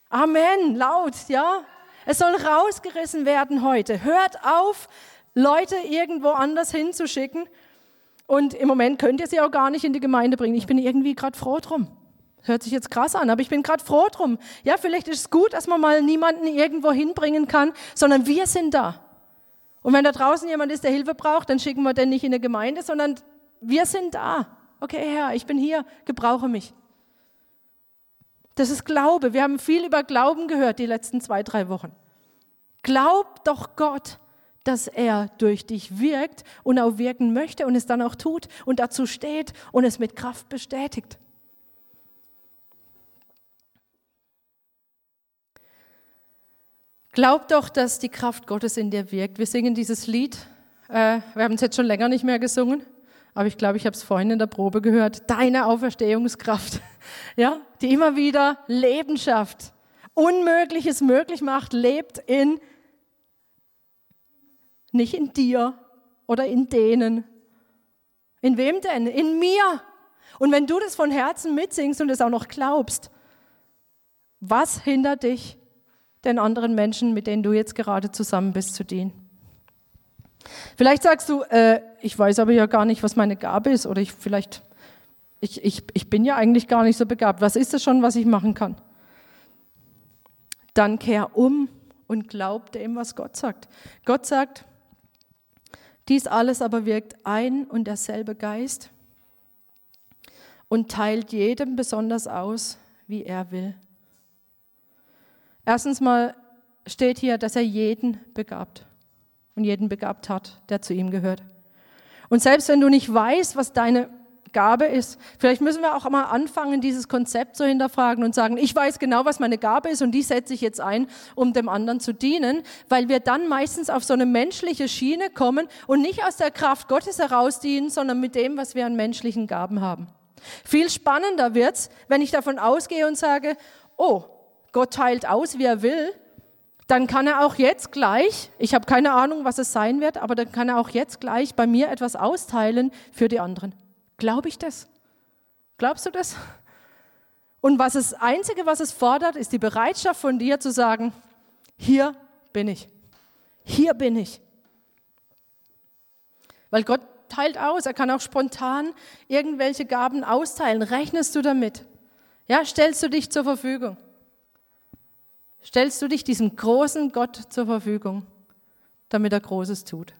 Amen, laut, ja. Es soll rausgerissen werden heute. Hört auf, Leute irgendwo anders hinzuschicken. Und im Moment könnt ihr sie auch gar nicht in die Gemeinde bringen. Ich bin irgendwie gerade froh drum. Hört sich jetzt krass an, aber ich bin gerade froh drum. Ja, vielleicht ist es gut, dass man mal niemanden irgendwo hinbringen kann, sondern wir sind da. Und wenn da draußen jemand ist, der Hilfe braucht, dann schicken wir den nicht in eine Gemeinde, sondern wir sind da. Okay, Herr, ich bin hier, gebrauche mich. Das ist Glaube. Wir haben viel über Glauben gehört die letzten zwei, drei Wochen. Glaub doch Gott, dass er durch dich wirkt und auch wirken möchte und es dann auch tut und dazu steht und es mit Kraft bestätigt. Glaub doch, dass die Kraft Gottes in dir wirkt. Wir singen dieses Lied. Äh, wir haben es jetzt schon länger nicht mehr gesungen aber ich glaube, ich habe es vorhin in der Probe gehört, deine Auferstehungskraft, [laughs] ja, die immer wieder Leben schafft, Unmögliches möglich macht, lebt in, nicht in dir oder in denen. In wem denn? In mir. Und wenn du das von Herzen mitsingst und es auch noch glaubst, was hindert dich, den anderen Menschen, mit denen du jetzt gerade zusammen bist, zu dienen? Vielleicht sagst du, äh, ich weiß aber ja gar nicht, was meine Gabe ist oder ich vielleicht, ich, ich, ich bin ja eigentlich gar nicht so begabt. Was ist das schon, was ich machen kann? Dann kehr um und glaub dem, was Gott sagt. Gott sagt, dies alles aber wirkt ein und derselbe Geist und teilt jedem besonders aus, wie er will. Erstens mal steht hier, dass er jeden begabt und jeden begabt hat, der zu ihm gehört. Und selbst wenn du nicht weißt, was deine Gabe ist, vielleicht müssen wir auch mal anfangen, dieses Konzept zu hinterfragen und sagen, ich weiß genau, was meine Gabe ist und die setze ich jetzt ein, um dem anderen zu dienen, weil wir dann meistens auf so eine menschliche Schiene kommen und nicht aus der Kraft Gottes heraus dienen, sondern mit dem, was wir an menschlichen Gaben haben. Viel spannender wird's, wenn ich davon ausgehe und sage, oh, Gott teilt aus, wie er will, dann kann er auch jetzt gleich, ich habe keine Ahnung, was es sein wird, aber dann kann er auch jetzt gleich bei mir etwas austeilen für die anderen. Glaube ich das? Glaubst du das? Und was das Einzige, was es fordert, ist die Bereitschaft von dir zu sagen, hier bin ich. Hier bin ich. Weil Gott teilt aus, er kann auch spontan irgendwelche Gaben austeilen. Rechnest du damit? Ja, stellst du dich zur Verfügung? Stellst du dich diesem großen Gott zur Verfügung, damit er Großes tut.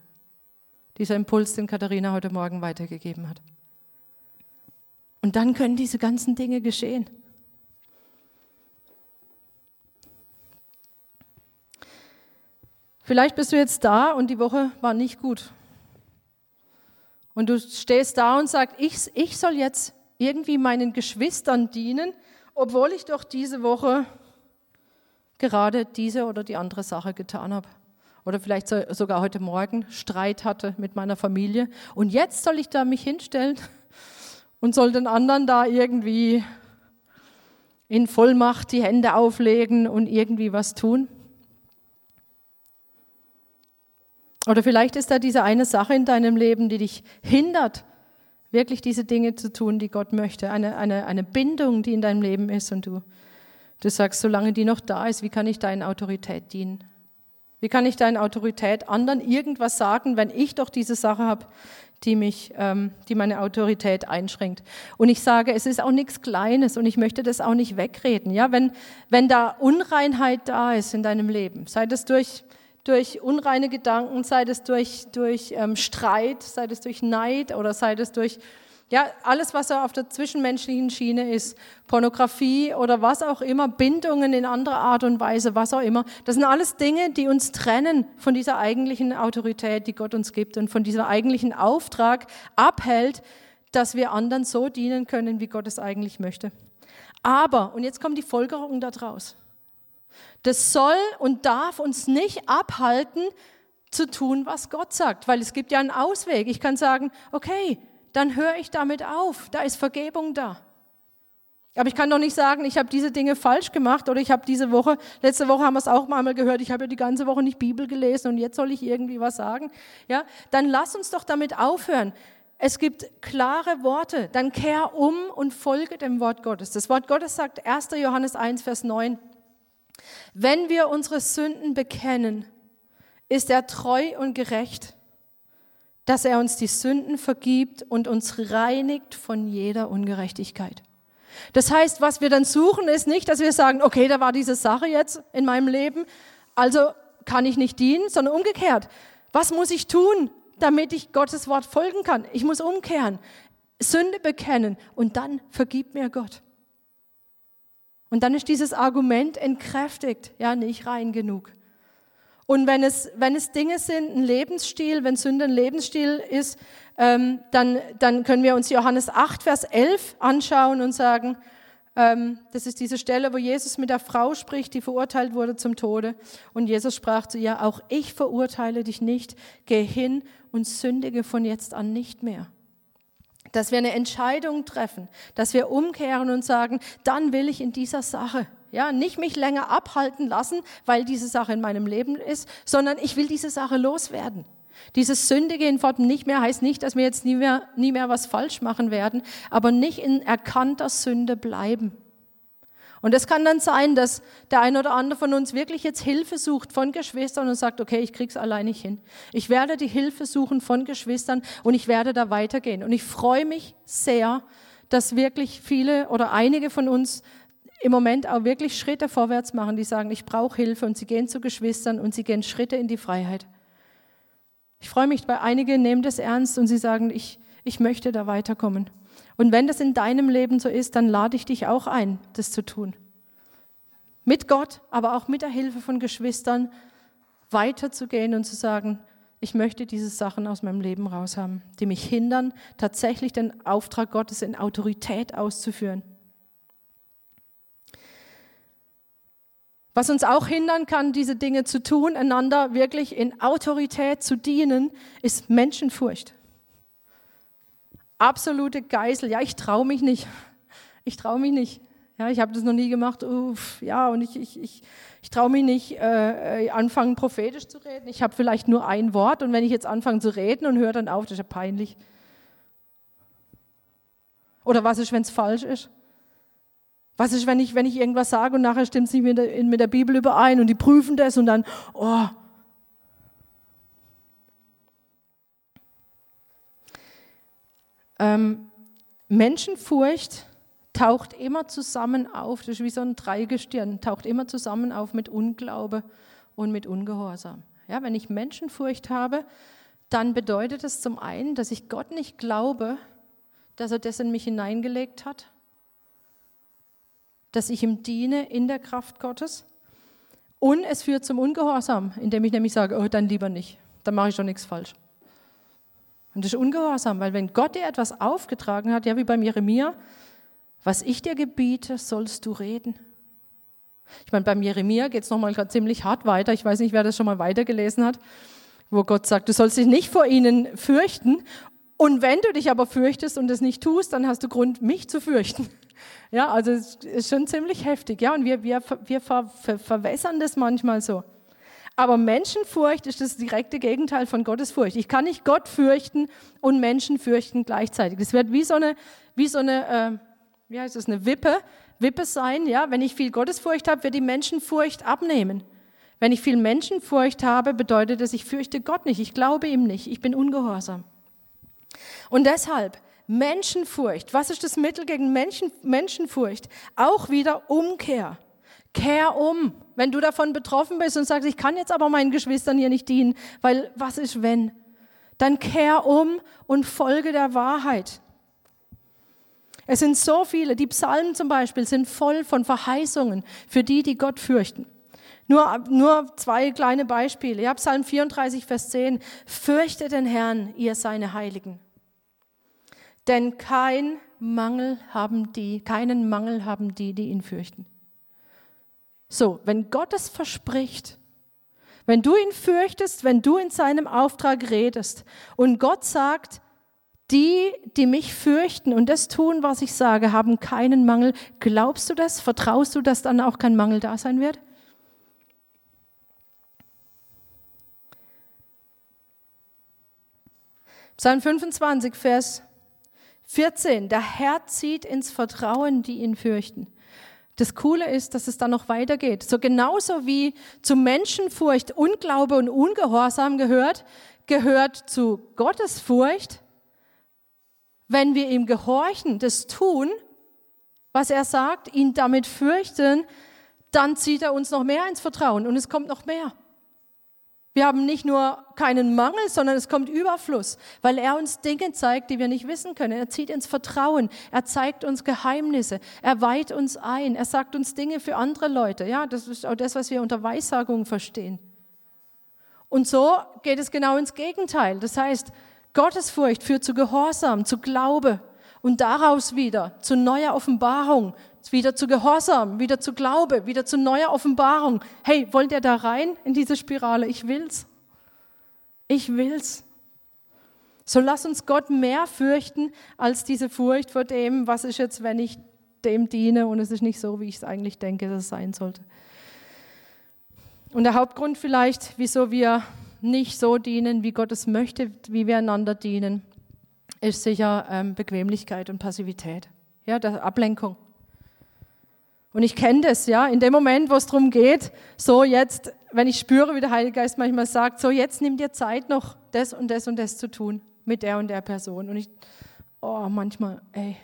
Dieser Impuls, den Katharina heute Morgen weitergegeben hat. Und dann können diese ganzen Dinge geschehen. Vielleicht bist du jetzt da und die Woche war nicht gut. Und du stehst da und sagst, ich, ich soll jetzt irgendwie meinen Geschwistern dienen, obwohl ich doch diese Woche gerade diese oder die andere Sache getan habe. Oder vielleicht sogar heute Morgen Streit hatte mit meiner Familie. Und jetzt soll ich da mich hinstellen [laughs] und soll den anderen da irgendwie in Vollmacht die Hände auflegen und irgendwie was tun. Oder vielleicht ist da diese eine Sache in deinem Leben, die dich hindert, wirklich diese Dinge zu tun, die Gott möchte. Eine, eine, eine Bindung, die in deinem Leben ist und du, du sagst, solange die noch da ist, wie kann ich deiner Autorität dienen? Wie kann ich deiner Autorität anderen irgendwas sagen, wenn ich doch diese Sache habe, die mich, ähm, die meine Autorität einschränkt? Und ich sage, es ist auch nichts Kleines und ich möchte das auch nicht wegreden. Ja, wenn, wenn da Unreinheit da ist in deinem Leben, sei das durch durch unreine Gedanken, sei es durch, durch ähm, Streit, sei es durch Neid oder sei es durch ja, alles, was auf der zwischenmenschlichen Schiene ist, Pornografie oder was auch immer, Bindungen in anderer Art und Weise, was auch immer. Das sind alles Dinge, die uns trennen von dieser eigentlichen Autorität, die Gott uns gibt und von diesem eigentlichen Auftrag abhält, dass wir anderen so dienen können, wie Gott es eigentlich möchte. Aber, und jetzt kommt die Folgerung daraus. Das soll und darf uns nicht abhalten, zu tun, was Gott sagt, weil es gibt ja einen Ausweg. Ich kann sagen, okay, dann höre ich damit auf, da ist Vergebung da. Aber ich kann doch nicht sagen, ich habe diese Dinge falsch gemacht oder ich habe diese Woche, letzte Woche haben wir es auch mal gehört, ich habe ja die ganze Woche nicht Bibel gelesen und jetzt soll ich irgendwie was sagen. Ja, dann lass uns doch damit aufhören. Es gibt klare Worte, dann kehr um und folge dem Wort Gottes. Das Wort Gottes sagt 1. Johannes 1, Vers 9, wenn wir unsere Sünden bekennen, ist er treu und gerecht, dass er uns die Sünden vergibt und uns reinigt von jeder Ungerechtigkeit. Das heißt, was wir dann suchen, ist nicht, dass wir sagen, okay, da war diese Sache jetzt in meinem Leben, also kann ich nicht dienen, sondern umgekehrt. Was muss ich tun, damit ich Gottes Wort folgen kann? Ich muss umkehren, Sünde bekennen und dann vergibt mir Gott. Und dann ist dieses Argument entkräftigt, ja, nicht rein genug. Und wenn es, wenn es Dinge sind, ein Lebensstil, wenn Sünde ein Lebensstil ist, ähm, dann, dann können wir uns Johannes 8, Vers 11 anschauen und sagen, ähm, das ist diese Stelle, wo Jesus mit der Frau spricht, die verurteilt wurde zum Tode. Und Jesus sprach zu ihr, auch ich verurteile dich nicht, geh hin und sündige von jetzt an nicht mehr dass wir eine Entscheidung treffen, dass wir umkehren und sagen, dann will ich in dieser Sache, ja, nicht mich länger abhalten lassen, weil diese Sache in meinem Leben ist, sondern ich will diese Sache loswerden. Dieses Sündige in Worten nicht mehr heißt nicht, dass wir jetzt nie mehr, nie mehr was falsch machen werden, aber nicht in erkannter Sünde bleiben. Und es kann dann sein, dass der ein oder andere von uns wirklich jetzt Hilfe sucht von Geschwistern und sagt, okay, ich krieg's allein nicht hin. Ich werde die Hilfe suchen von Geschwistern und ich werde da weitergehen. Und ich freue mich sehr, dass wirklich viele oder einige von uns im Moment auch wirklich Schritte vorwärts machen, die sagen, ich brauche Hilfe und sie gehen zu Geschwistern und sie gehen Schritte in die Freiheit. Ich freue mich, weil einige nehmen das ernst und sie sagen, ich, ich möchte da weiterkommen. Und wenn das in deinem Leben so ist, dann lade ich dich auch ein, das zu tun. Mit Gott, aber auch mit der Hilfe von Geschwistern weiterzugehen und zu sagen, ich möchte diese Sachen aus meinem Leben raushaben, die mich hindern, tatsächlich den Auftrag Gottes in Autorität auszuführen. Was uns auch hindern kann, diese Dinge zu tun, einander wirklich in Autorität zu dienen, ist Menschenfurcht absolute Geisel. Ja, ich traue mich nicht. Ich traue mich nicht. Ja, ich habe das noch nie gemacht. Uff, ja, und ich, ich, ich, ich traue mich nicht, äh, äh, anfangen prophetisch zu reden. Ich habe vielleicht nur ein Wort und wenn ich jetzt anfange zu reden und höre dann auf, das ist ja peinlich. Oder was ist, wenn es falsch ist? Was ist, wenn ich, wenn ich irgendwas sage und nachher stimmt es nicht mit der, mit der Bibel überein und die prüfen das und dann, oh, Ähm, Menschenfurcht taucht immer zusammen auf, das ist wie so ein Dreigestirn, taucht immer zusammen auf mit Unglaube und mit Ungehorsam. Ja, wenn ich Menschenfurcht habe, dann bedeutet es zum einen, dass ich Gott nicht glaube, dass er das in mich hineingelegt hat, dass ich ihm diene in der Kraft Gottes. Und es führt zum Ungehorsam, indem ich nämlich sage, oh, dann lieber nicht, dann mache ich schon nichts falsch. Und das ist ungehorsam, weil wenn Gott dir etwas aufgetragen hat, ja wie beim Jeremia, was ich dir gebiete, sollst du reden. Ich meine, beim Jeremia geht es nochmal ziemlich hart weiter. Ich weiß nicht, wer das schon mal weitergelesen hat, wo Gott sagt, du sollst dich nicht vor ihnen fürchten. Und wenn du dich aber fürchtest und es nicht tust, dann hast du Grund, mich zu fürchten. Ja, also es ist schon ziemlich heftig. Ja, und wir, wir, wir ver, ver, verwässern das manchmal so. Aber Menschenfurcht ist das direkte Gegenteil von Gottesfurcht. Ich kann nicht Gott fürchten und Menschen fürchten gleichzeitig. Das wird wie so eine, wie so eine, äh, wie heißt das, eine Wippe, Wippe sein. Ja, wenn ich viel Gottesfurcht habe, wird die Menschenfurcht abnehmen. Wenn ich viel Menschenfurcht habe, bedeutet es, ich fürchte Gott nicht, ich glaube ihm nicht, ich bin ungehorsam. Und deshalb Menschenfurcht. Was ist das Mittel gegen Menschen, Menschenfurcht? Auch wieder Umkehr. Kehr um. Wenn du davon betroffen bist und sagst, ich kann jetzt aber meinen Geschwistern hier nicht dienen, weil was ist wenn? Dann kehr um und folge der Wahrheit. Es sind so viele, die Psalmen zum Beispiel sind voll von Verheißungen für die, die Gott fürchten. Nur, nur zwei kleine Beispiele. Ja, Psalm 34, Vers 10. Fürchte den Herrn, ihr seine Heiligen. Denn kein Mangel haben die, keinen Mangel haben die, die ihn fürchten. So, wenn Gott es verspricht, wenn du ihn fürchtest, wenn du in seinem Auftrag redest und Gott sagt, die, die mich fürchten und das tun, was ich sage, haben keinen Mangel. Glaubst du das? Vertraust du, dass dann auch kein Mangel da sein wird? Psalm 25, Vers 14. Der Herr zieht ins Vertrauen, die ihn fürchten. Das Coole ist, dass es dann noch weitergeht. So genauso wie zu Menschenfurcht Unglaube und Ungehorsam gehört, gehört zu Gottesfurcht wenn wir ihm gehorchen, das tun, was er sagt, ihn damit fürchten, dann zieht er uns noch mehr ins Vertrauen und es kommt noch mehr. Wir haben nicht nur keinen Mangel, sondern es kommt Überfluss, weil er uns Dinge zeigt, die wir nicht wissen können. Er zieht ins Vertrauen, er zeigt uns Geheimnisse, er weiht uns ein, er sagt uns Dinge für andere Leute. Ja, das ist auch das, was wir unter Weissagung verstehen. Und so geht es genau ins Gegenteil. Das heißt, Gottesfurcht führt zu Gehorsam, zu Glaube und daraus wieder zu neuer Offenbarung, wieder zu Gehorsam, wieder zu Glaube, wieder zu neuer Offenbarung. Hey, wollt ihr da rein in diese Spirale? Ich will's. Ich will's. So lass uns Gott mehr fürchten als diese Furcht vor dem, was ist jetzt, wenn ich dem diene und es ist nicht so, wie ich es eigentlich denke, dass es sein sollte. Und der Hauptgrund vielleicht, wieso wir nicht so dienen, wie Gott es möchte, wie wir einander dienen, ist sicher ähm, Bequemlichkeit und Passivität. Ja, Ablenkung. Und ich kenne das, ja, in dem Moment, wo es darum geht, so jetzt, wenn ich spüre, wie der Heilige Geist manchmal sagt, so jetzt nimm dir Zeit noch, das und das und das zu tun mit der und der Person. Und ich, oh, manchmal, ey,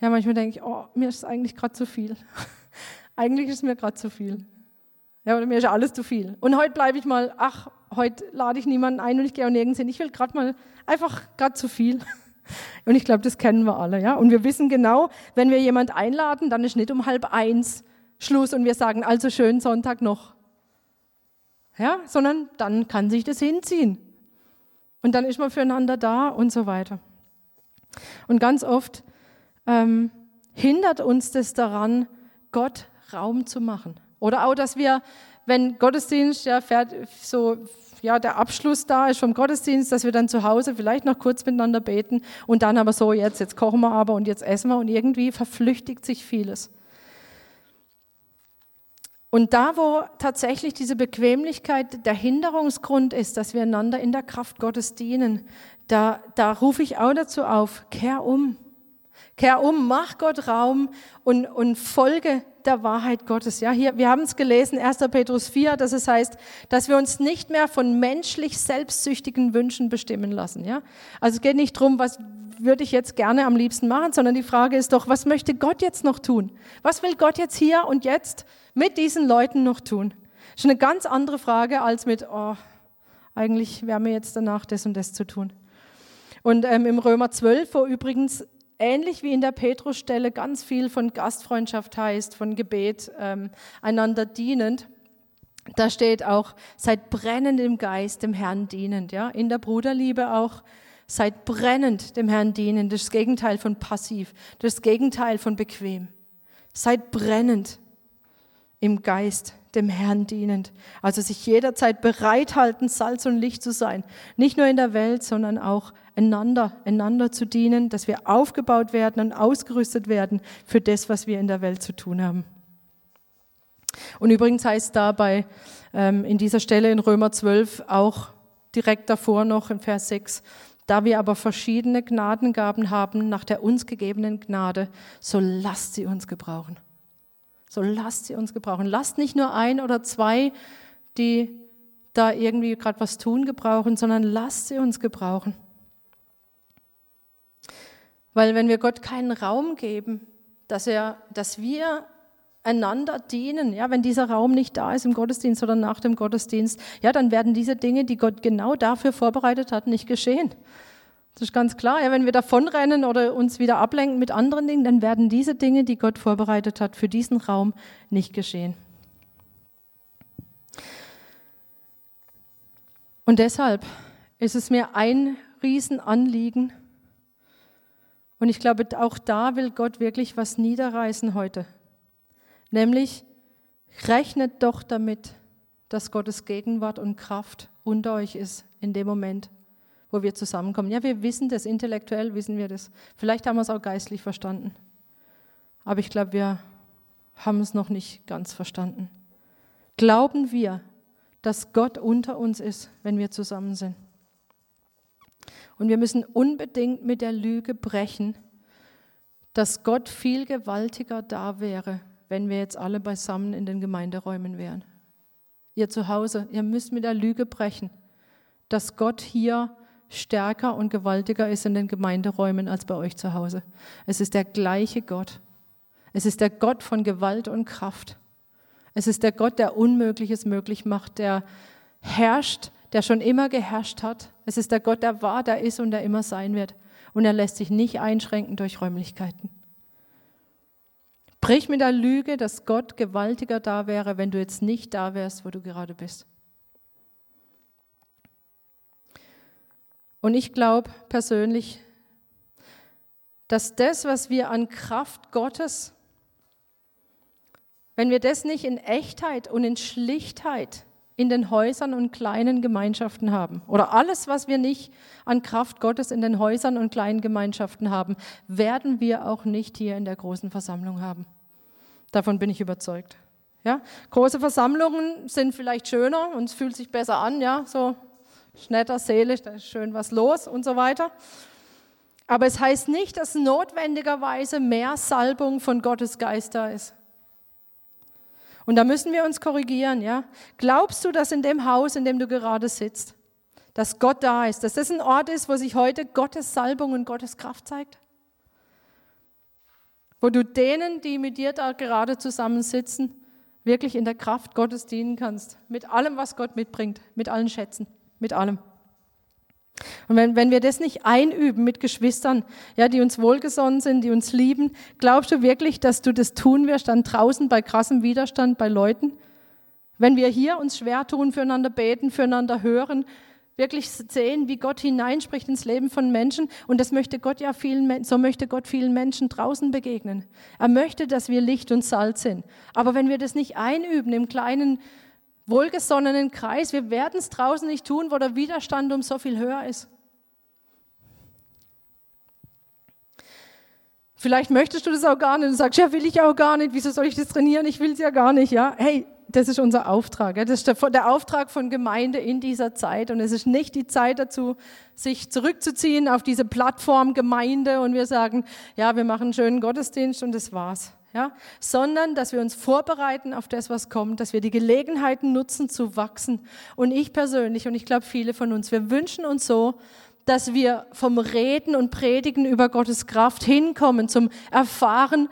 ja, manchmal denke ich, oh, mir ist eigentlich gerade zu viel. [laughs] eigentlich ist mir gerade zu viel. Ja, oder mir ist alles zu viel. Und heute bleibe ich mal, ach, heute lade ich niemanden ein und ich gehe auch nirgends hin. Ich will gerade mal einfach gerade zu viel. [laughs] Und ich glaube, das kennen wir alle, ja. Und wir wissen genau, wenn wir jemand einladen, dann ist nicht um halb eins Schluss und wir sagen, also schönen Sonntag noch. Ja, sondern dann kann sich das hinziehen. Und dann ist man füreinander da und so weiter. Und ganz oft ähm, hindert uns das daran, Gott Raum zu machen. Oder auch, dass wir, wenn Gottesdienst ja fährt, so ja, der Abschluss da ist vom Gottesdienst, dass wir dann zu Hause vielleicht noch kurz miteinander beten und dann aber so, jetzt, jetzt kochen wir aber und jetzt essen wir und irgendwie verflüchtigt sich vieles. Und da, wo tatsächlich diese Bequemlichkeit der Hinderungsgrund ist, dass wir einander in der Kraft Gottes dienen, da, da rufe ich auch dazu auf, kehr um. Kehr um, mach Gott Raum und, und folge der Wahrheit Gottes. Ja, hier, wir haben es gelesen, 1. Petrus 4, dass es heißt, dass wir uns nicht mehr von menschlich selbstsüchtigen Wünschen bestimmen lassen. Ja, also es geht nicht darum, was würde ich jetzt gerne am liebsten machen, sondern die Frage ist doch, was möchte Gott jetzt noch tun? Was will Gott jetzt hier und jetzt mit diesen Leuten noch tun? Das ist eine ganz andere Frage als mit, oh, eigentlich wäre mir jetzt danach das und das zu tun. Und ähm, im Römer 12, wo übrigens ähnlich wie in der Petrusstelle ganz viel von Gastfreundschaft heißt, von Gebet, ähm, einander dienend. Da steht auch, seid brennend im Geist dem Herrn dienend. Ja? In der Bruderliebe auch, seid brennend dem Herrn dienend. Das ist das Gegenteil von passiv, das Gegenteil von bequem. Seid brennend im Geist dem Herrn dienend. Also sich jederzeit bereithalten, Salz und Licht zu sein. Nicht nur in der Welt, sondern auch einander, einander zu dienen, dass wir aufgebaut werden und ausgerüstet werden für das, was wir in der Welt zu tun haben. Und übrigens heißt dabei ähm, in dieser Stelle in Römer 12 auch direkt davor noch in Vers 6, da wir aber verschiedene Gnadengaben haben nach der uns gegebenen Gnade, so lasst sie uns gebrauchen. So lasst sie uns gebrauchen. Lasst nicht nur ein oder zwei, die da irgendwie gerade was tun gebrauchen, sondern lasst sie uns gebrauchen. Weil wenn wir Gott keinen Raum geben, dass, er, dass wir einander dienen, ja, wenn dieser Raum nicht da ist im Gottesdienst oder nach dem Gottesdienst, ja, dann werden diese Dinge, die Gott genau dafür vorbereitet hat, nicht geschehen. Das ist ganz klar. Ja, wenn wir davonrennen oder uns wieder ablenken mit anderen Dingen, dann werden diese Dinge, die Gott vorbereitet hat, für diesen Raum nicht geschehen. Und deshalb ist es mir ein Riesenanliegen, und ich glaube, auch da will Gott wirklich was niederreißen heute. Nämlich, rechnet doch damit, dass Gottes Gegenwart und Kraft unter euch ist in dem Moment, wo wir zusammenkommen. Ja, wir wissen das, intellektuell wissen wir das. Vielleicht haben wir es auch geistlich verstanden. Aber ich glaube, wir haben es noch nicht ganz verstanden. Glauben wir, dass Gott unter uns ist, wenn wir zusammen sind? Und wir müssen unbedingt mit der Lüge brechen, dass Gott viel gewaltiger da wäre, wenn wir jetzt alle beisammen in den Gemeinderäumen wären. Ihr zu Hause, ihr müsst mit der Lüge brechen, dass Gott hier stärker und gewaltiger ist in den Gemeinderäumen als bei euch zu Hause. Es ist der gleiche Gott. Es ist der Gott von Gewalt und Kraft. Es ist der Gott, der Unmögliches möglich macht, der herrscht, der schon immer geherrscht hat. Es ist der Gott, der war, der ist und der immer sein wird. Und er lässt sich nicht einschränken durch Räumlichkeiten. Brich mit der Lüge, dass Gott gewaltiger da wäre, wenn du jetzt nicht da wärst, wo du gerade bist. Und ich glaube persönlich, dass das, was wir an Kraft Gottes, wenn wir das nicht in Echtheit und in Schlichtheit in den Häusern und kleinen Gemeinschaften haben, oder alles, was wir nicht an Kraft Gottes in den Häusern und kleinen Gemeinschaften haben, werden wir auch nicht hier in der großen Versammlung haben. Davon bin ich überzeugt. Ja? Große Versammlungen sind vielleicht schöner und es fühlt sich besser an, ja, so netter, seelisch, da ist schön was los und so weiter. Aber es heißt nicht, dass notwendigerweise mehr Salbung von Gottes Geist da ist. Und da müssen wir uns korrigieren, ja. Glaubst du, dass in dem Haus, in dem du gerade sitzt, dass Gott da ist, dass das ein Ort ist, wo sich heute Gottes Salbung und Gottes Kraft zeigt? Wo du denen, die mit dir da gerade zusammensitzen, wirklich in der Kraft Gottes dienen kannst. Mit allem, was Gott mitbringt, mit allen Schätzen, mit allem. Und wenn, wenn wir das nicht einüben mit Geschwistern, ja, die uns wohlgesonnen sind, die uns lieben, glaubst du wirklich, dass du das tun wirst dann draußen bei krassem Widerstand bei Leuten? Wenn wir hier uns schwer tun, füreinander beten, füreinander hören, wirklich sehen, wie Gott hineinspricht ins Leben von Menschen. Und das möchte Gott ja vielen, so möchte Gott vielen Menschen draußen begegnen. Er möchte, dass wir Licht und Salz sind. Aber wenn wir das nicht einüben im kleinen, wohlgesonnenen Kreis, wir werden es draußen nicht tun, wo der Widerstand um so viel höher ist. Vielleicht möchtest du das auch gar nicht. Du sagst, ja, will ich auch gar nicht. Wieso soll ich das trainieren? Ich will es ja gar nicht. Ja, hey, das ist unser Auftrag. Das ist der, Auftrag von Gemeinde in dieser Zeit. Und es ist nicht die Zeit dazu, sich zurückzuziehen auf diese Plattform Gemeinde und wir sagen, ja, wir machen einen schönen Gottesdienst und das war's. Ja, sondern dass wir uns vorbereiten auf das, was kommt, dass wir die Gelegenheiten nutzen zu wachsen. Und ich persönlich und ich glaube viele von uns, wir wünschen uns so, dass wir vom Reden und Predigen über Gottes Kraft hinkommen zum Erfahren,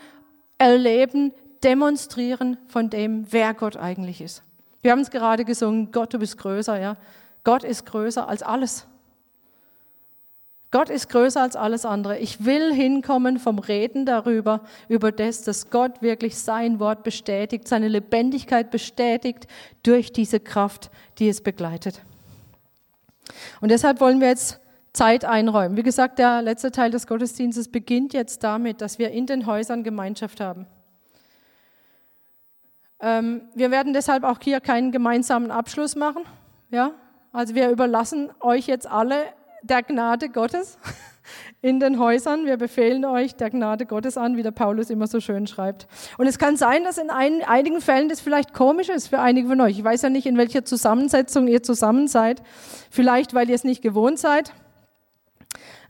Erleben, Demonstrieren von dem, wer Gott eigentlich ist. Wir haben es gerade gesungen, Gott, du bist größer, ja. Gott ist größer als alles. Gott ist größer als alles andere. Ich will hinkommen vom Reden darüber, über das, dass Gott wirklich sein Wort bestätigt, seine Lebendigkeit bestätigt durch diese Kraft, die es begleitet. Und deshalb wollen wir jetzt Zeit einräumen. Wie gesagt, der letzte Teil des Gottesdienstes beginnt jetzt damit, dass wir in den Häusern Gemeinschaft haben. Ähm, wir werden deshalb auch hier keinen gemeinsamen Abschluss machen. Ja? Also wir überlassen euch jetzt alle der Gnade Gottes. [laughs] in den Häusern. Wir befehlen euch der Gnade Gottes an, wie der Paulus immer so schön schreibt. Und es kann sein, dass in ein, einigen Fällen das vielleicht komisch ist für einige von euch. Ich weiß ja nicht, in welcher Zusammensetzung ihr zusammen seid. Vielleicht, weil ihr es nicht gewohnt seid,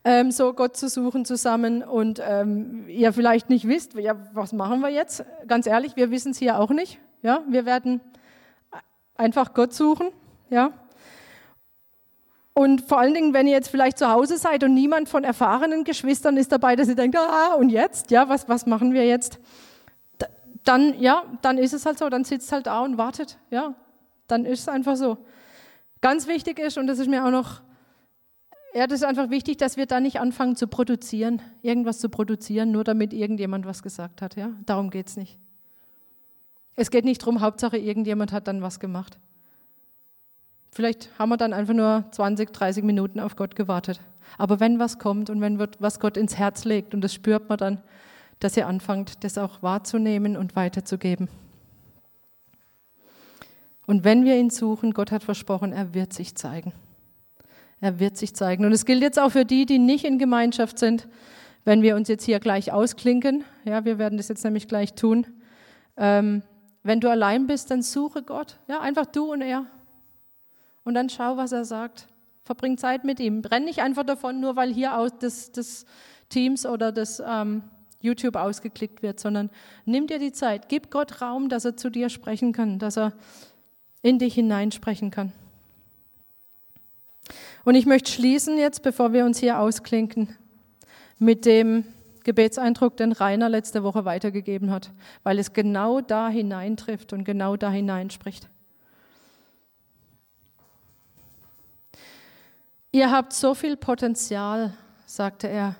ähm, so Gott zu suchen zusammen und ähm, ihr vielleicht nicht wisst, ja, was machen wir jetzt? Ganz ehrlich, wir wissen es hier auch nicht. Ja, wir werden einfach Gott suchen. Ja, und vor allen Dingen, wenn ihr jetzt vielleicht zu Hause seid und niemand von erfahrenen Geschwistern ist dabei, dass ihr denkt, ah, und jetzt? Ja, was, was machen wir jetzt? Dann, ja, dann ist es halt so, dann sitzt halt da und wartet. Ja, dann ist es einfach so. Ganz wichtig ist, und das ist mir auch noch, ja, das ist einfach wichtig, dass wir da nicht anfangen zu produzieren, irgendwas zu produzieren, nur damit irgendjemand was gesagt hat. Ja, darum geht es nicht. Es geht nicht darum, Hauptsache irgendjemand hat dann was gemacht. Vielleicht haben wir dann einfach nur 20, 30 Minuten auf Gott gewartet. Aber wenn was kommt und wenn was Gott ins Herz legt, und das spürt man dann, dass ihr anfangt, das auch wahrzunehmen und weiterzugeben. Und wenn wir ihn suchen, Gott hat versprochen, er wird sich zeigen. Er wird sich zeigen. Und es gilt jetzt auch für die, die nicht in Gemeinschaft sind, wenn wir uns jetzt hier gleich ausklinken. Ja, wir werden das jetzt nämlich gleich tun. Ähm, wenn du allein bist, dann suche Gott. Ja, einfach du und er und dann schau, was er sagt. Verbring Zeit mit ihm. Brenn nicht einfach davon, nur weil hier aus des, des Teams oder des ähm, YouTube ausgeklickt wird, sondern nimm dir die Zeit. Gib Gott Raum, dass er zu dir sprechen kann, dass er in dich hineinsprechen kann. Und ich möchte schließen jetzt, bevor wir uns hier ausklinken, mit dem Gebetseindruck, den Rainer letzte Woche weitergegeben hat, weil es genau da hineintrifft und genau da hineinspricht. Ihr habt so viel Potenzial, sagte er.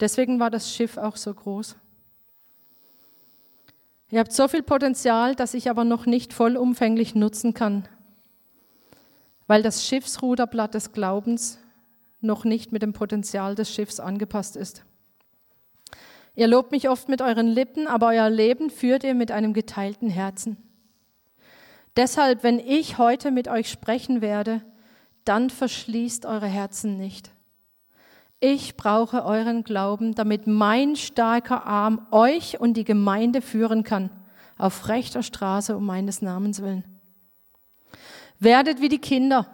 Deswegen war das Schiff auch so groß. Ihr habt so viel Potenzial, das ich aber noch nicht vollumfänglich nutzen kann, weil das Schiffsruderblatt des Glaubens noch nicht mit dem Potenzial des Schiffs angepasst ist. Ihr lobt mich oft mit euren Lippen, aber euer Leben führt ihr mit einem geteilten Herzen. Deshalb, wenn ich heute mit euch sprechen werde, dann verschließt eure Herzen nicht. Ich brauche euren Glauben, damit mein starker Arm euch und die Gemeinde führen kann, auf rechter Straße um meines Namens willen. Werdet wie die Kinder,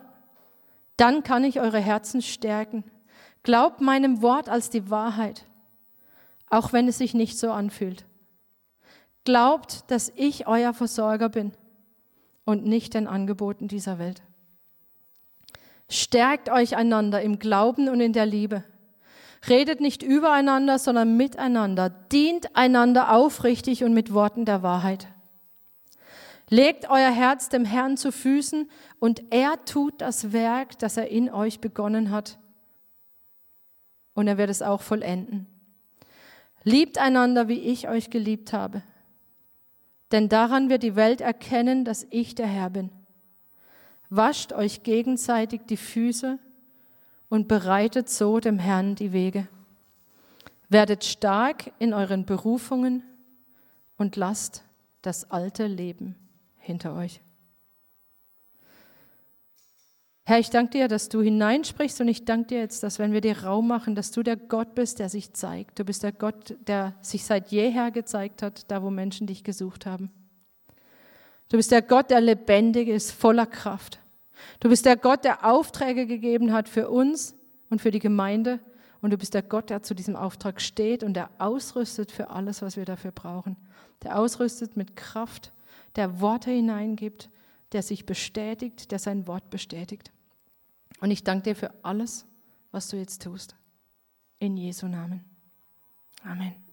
dann kann ich eure Herzen stärken. Glaubt meinem Wort als die Wahrheit, auch wenn es sich nicht so anfühlt. Glaubt, dass ich euer Versorger bin und nicht den Angeboten dieser Welt. Stärkt euch einander im Glauben und in der Liebe. Redet nicht übereinander, sondern miteinander. Dient einander aufrichtig und mit Worten der Wahrheit. Legt euer Herz dem Herrn zu Füßen und er tut das Werk, das er in euch begonnen hat. Und er wird es auch vollenden. Liebt einander, wie ich euch geliebt habe. Denn daran wird die Welt erkennen, dass ich der Herr bin. Wascht euch gegenseitig die Füße und bereitet so dem Herrn die Wege. Werdet stark in euren Berufungen und lasst das alte Leben hinter euch. Herr, ich danke dir, dass du hineinsprichst und ich danke dir jetzt, dass wenn wir dir Raum machen, dass du der Gott bist, der sich zeigt. Du bist der Gott, der sich seit jeher gezeigt hat, da wo Menschen dich gesucht haben. Du bist der Gott, der lebendig ist, voller Kraft. Du bist der Gott, der Aufträge gegeben hat für uns und für die Gemeinde. Und du bist der Gott, der zu diesem Auftrag steht und der ausrüstet für alles, was wir dafür brauchen. Der ausrüstet mit Kraft, der Worte hineingibt, der sich bestätigt, der sein Wort bestätigt. Und ich danke dir für alles, was du jetzt tust. In Jesu Namen. Amen.